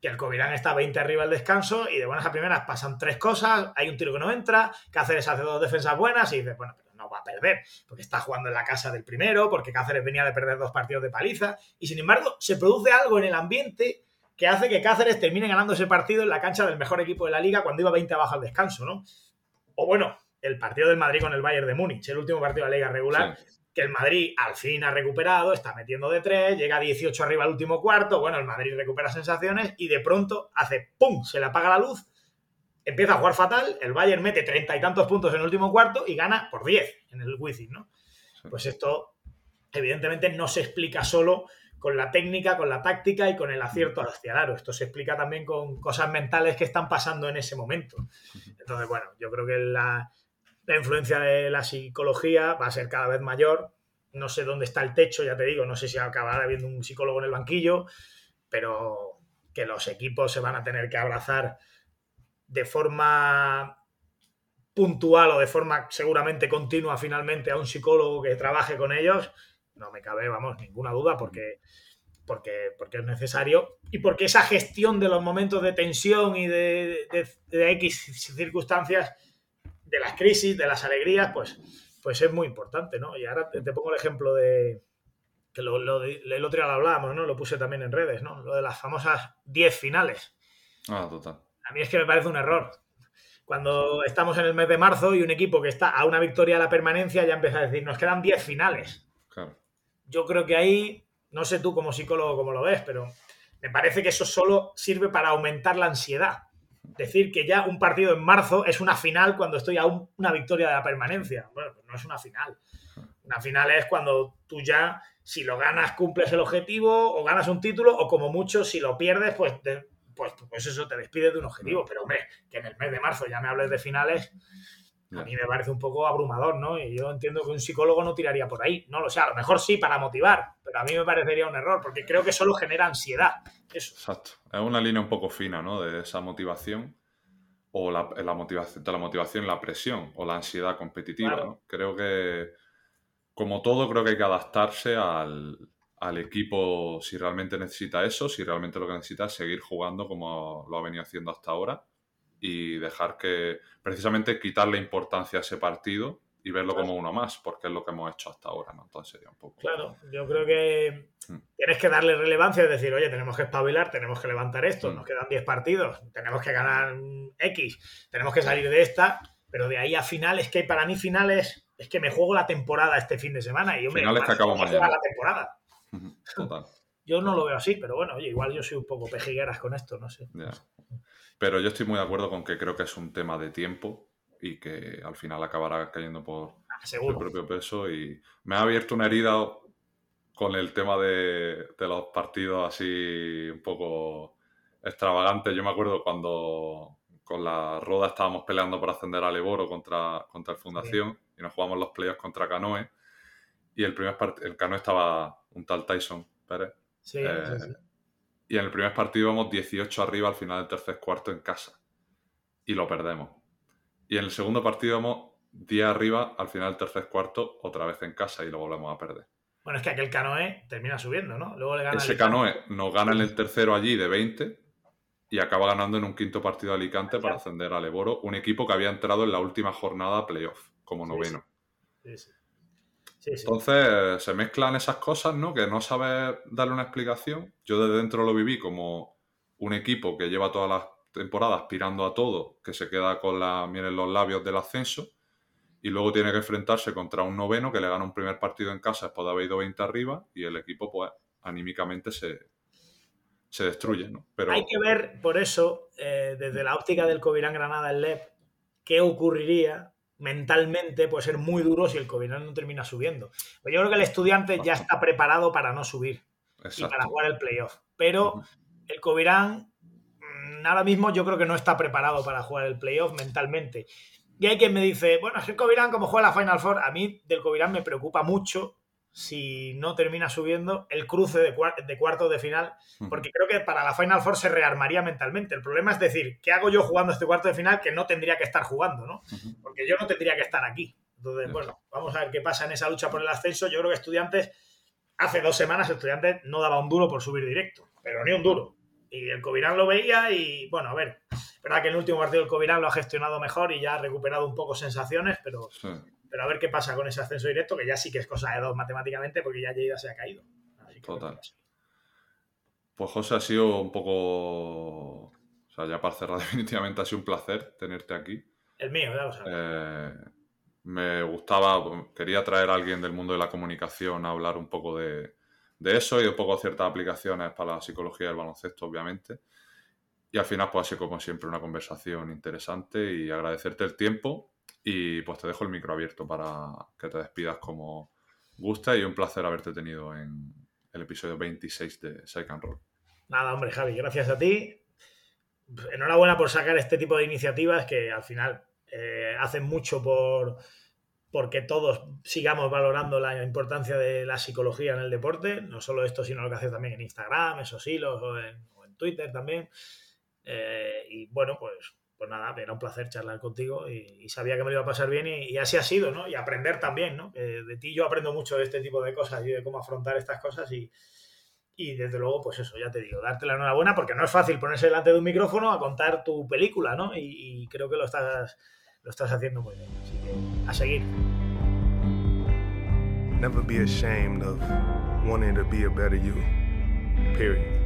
que el Covirán está 20 arriba al descanso y de buenas a primeras pasan tres cosas, hay un tiro que no entra, Cáceres hace dos defensas buenas y dices, bueno, pero no va a perder, porque está jugando en la casa del primero, porque Cáceres venía de perder dos partidos de paliza, y sin embargo se produce algo en el ambiente que hace que Cáceres termine ganando ese partido en la cancha del mejor equipo de la liga cuando iba 20 abajo al descanso, ¿no? O bueno, el partido del Madrid con el Bayern de Múnich, el último partido de la liga regular, que el Madrid al fin ha recuperado, está metiendo de tres, llega a 18 arriba al último cuarto, bueno, el Madrid recupera sensaciones y de pronto hace ¡pum! se le apaga la luz, empieza a jugar fatal, el Bayern mete treinta y tantos puntos en el último cuarto y gana por 10 en el Wizzing, ¿no? Pues esto evidentemente no se explica solo con la técnica, con la táctica y con el acierto hacia el aro. Esto se explica también con cosas mentales que están pasando en ese momento. Entonces, bueno, yo creo que la, la influencia de la psicología va a ser cada vez mayor. No sé dónde está el techo, ya te digo, no sé si acabará habiendo un psicólogo en el banquillo, pero que los equipos se van a tener que abrazar de forma puntual o de forma seguramente continua finalmente a un psicólogo que trabaje con ellos, no me cabe, vamos, ninguna duda, porque, porque, porque es necesario y porque esa gestión de los momentos de tensión y de, de, de X circunstancias de las crisis, de las alegrías, pues, pues es muy importante, ¿no? Y ahora te, pongo el ejemplo de, que lo, lo, el otro día lo hablábamos, ¿no? Lo puse también en redes, ¿no? Lo de las famosas 10 finales. Ah, total. A mí es que me parece un error. Cuando estamos en el mes de marzo y un equipo que está a una victoria a la permanencia ya empieza a decir, nos quedan 10 finales. Claro. Yo creo que ahí, no sé tú como psicólogo cómo lo ves, pero me parece que eso solo sirve para aumentar la ansiedad decir que ya un partido en marzo es una final cuando estoy a una victoria de la permanencia. Bueno, pues no es una final. Una final es cuando tú ya, si lo ganas, cumples el objetivo o ganas un título, o como mucho, si lo pierdes, pues, pues, pues eso te despides de un objetivo. Pero hombre, que en el mes de marzo ya me hables de finales, a mí me parece un poco abrumador, ¿no? Y yo entiendo que un psicólogo no tiraría por ahí. No lo sé, a lo mejor sí para motivar, pero a mí me parecería un error, porque creo que solo genera ansiedad. Eso. Exacto. Es una línea un poco fina, ¿no? De esa motivación o la, la motivación, de la motivación, la presión o la ansiedad competitiva. ¿no? Creo que, como todo, creo que hay que adaptarse al, al equipo si realmente necesita eso, si realmente lo que necesita es seguir jugando como lo ha venido haciendo hasta ahora y dejar que precisamente quitarle importancia a ese partido y verlo como uno más, porque es lo que hemos hecho hasta ahora, ¿no? Entonces sería un poco... Claro, yo creo que mm. tienes que darle relevancia, es decir, oye, tenemos que espabilar, tenemos que levantar esto, mm. nos quedan 10 partidos, tenemos que ganar X, tenemos que salir de esta, pero de ahí a finales, que para mí finales es que me juego la temporada este fin de semana y yo me finales que acabo mañana. la temporada. Total. Yo no lo veo así, pero bueno, oye, igual yo soy un poco pejigueras con esto, no sé. Pero yo estoy muy de acuerdo con que creo que es un tema de tiempo y que al final acabará cayendo por su propio peso. Y me ha abierto una herida con el tema de, los partidos así un poco extravagantes. Yo me acuerdo cuando con la Roda estábamos peleando por ascender a Leboro contra, contra el Fundación y nos jugamos los playoffs contra Canoe. Y el primer el Canoe estaba un tal Tyson Pérez. Sí, sí, eh, sí. Y en el primer partido íbamos 18 arriba al final del tercer cuarto en casa. Y lo perdemos. Y en el segundo partido íbamos 10 arriba al final del tercer cuarto otra vez en casa y lo volvemos a perder. Bueno, es que aquel canoe termina subiendo, ¿no? Luego le gana Ese canoe nos gana en el tercero allí de 20 y acaba ganando en un quinto partido de Alicante para ascender a Leboro, un equipo que había entrado en la última jornada playoff como noveno. Sí, sí. Entonces se mezclan esas cosas, ¿no? Que no sabes darle una explicación. Yo desde dentro lo viví como un equipo que lleva todas las temporadas aspirando a todo, que se queda con la miel en los labios del ascenso, y luego tiene que enfrentarse contra un noveno que le gana un primer partido en casa después de haber ido 20 arriba, y el equipo, pues, anímicamente se, se destruye, ¿no? Pero... Hay que ver, por eso, eh, desde la óptica del Covirán Granada el LEP, qué ocurriría mentalmente puede ser muy duro si el Covirán no termina subiendo. Pero yo creo que el estudiante ya está preparado para no subir y para jugar el playoff. Pero el Covirán mm, ahora mismo yo creo que no está preparado para jugar el playoff mentalmente. Y hay quien me dice, bueno, es el Covirán como juega la Final Four, a mí del Covirán me preocupa mucho si no termina subiendo el cruce de, de cuartos de final, porque creo que para la Final Four se rearmaría mentalmente. El problema es decir, ¿qué hago yo jugando este cuarto de final que no tendría que estar jugando? ¿no? Porque yo no tendría que estar aquí. Entonces, bueno, vamos a ver qué pasa en esa lucha por el ascenso. Yo creo que Estudiantes, hace dos semanas Estudiantes no daba un duro por subir directo, pero ni un duro. Y el Covirán lo veía y, bueno, a ver, verdad que en el último partido el Covirán lo ha gestionado mejor y ya ha recuperado un poco sensaciones, pero, pero a ver qué pasa con ese ascenso directo, que ya sí que es cosa de dos matemáticamente, porque ya Lleida se ha caído. Total. Pues José, ha sido un poco, o sea, ya para cerrar definitivamente ha sido un placer tenerte aquí. El mío, ya lo sabes. Eh, me gustaba, quería traer a alguien del mundo de la comunicación a hablar un poco de, de eso y un poco ciertas aplicaciones para la psicología del baloncesto, obviamente. Y al final, pues ha sido como siempre una conversación interesante y agradecerte el tiempo y pues te dejo el micro abierto para que te despidas como gusta y un placer haberte tenido en el episodio 26 de Psych and Roll. Nada, hombre, Javi, gracias a ti. Enhorabuena por sacar este tipo de iniciativas que al final eh, hacen mucho por porque todos sigamos valorando la importancia de la psicología en el deporte, no solo esto, sino lo que hace también en Instagram, esos hilos o en, Twitter también. Eh, y bueno, pues, pues nada, era un placer charlar contigo y, sabía que me lo iba a pasar bien y, así ha sido, ¿no? Y aprender también, ¿no? de ti yo aprendo mucho de este tipo de cosas y de cómo afrontar estas cosas y, y desde luego, pues eso, ya te digo, darte la enhorabuena porque no es fácil ponerse delante de un micrófono a contar tu película, ¿no? Y, creo que lo estás lo estás haciendo muy bien. Así que a seguir. Never be ashamed of wanting to be a better you. Period.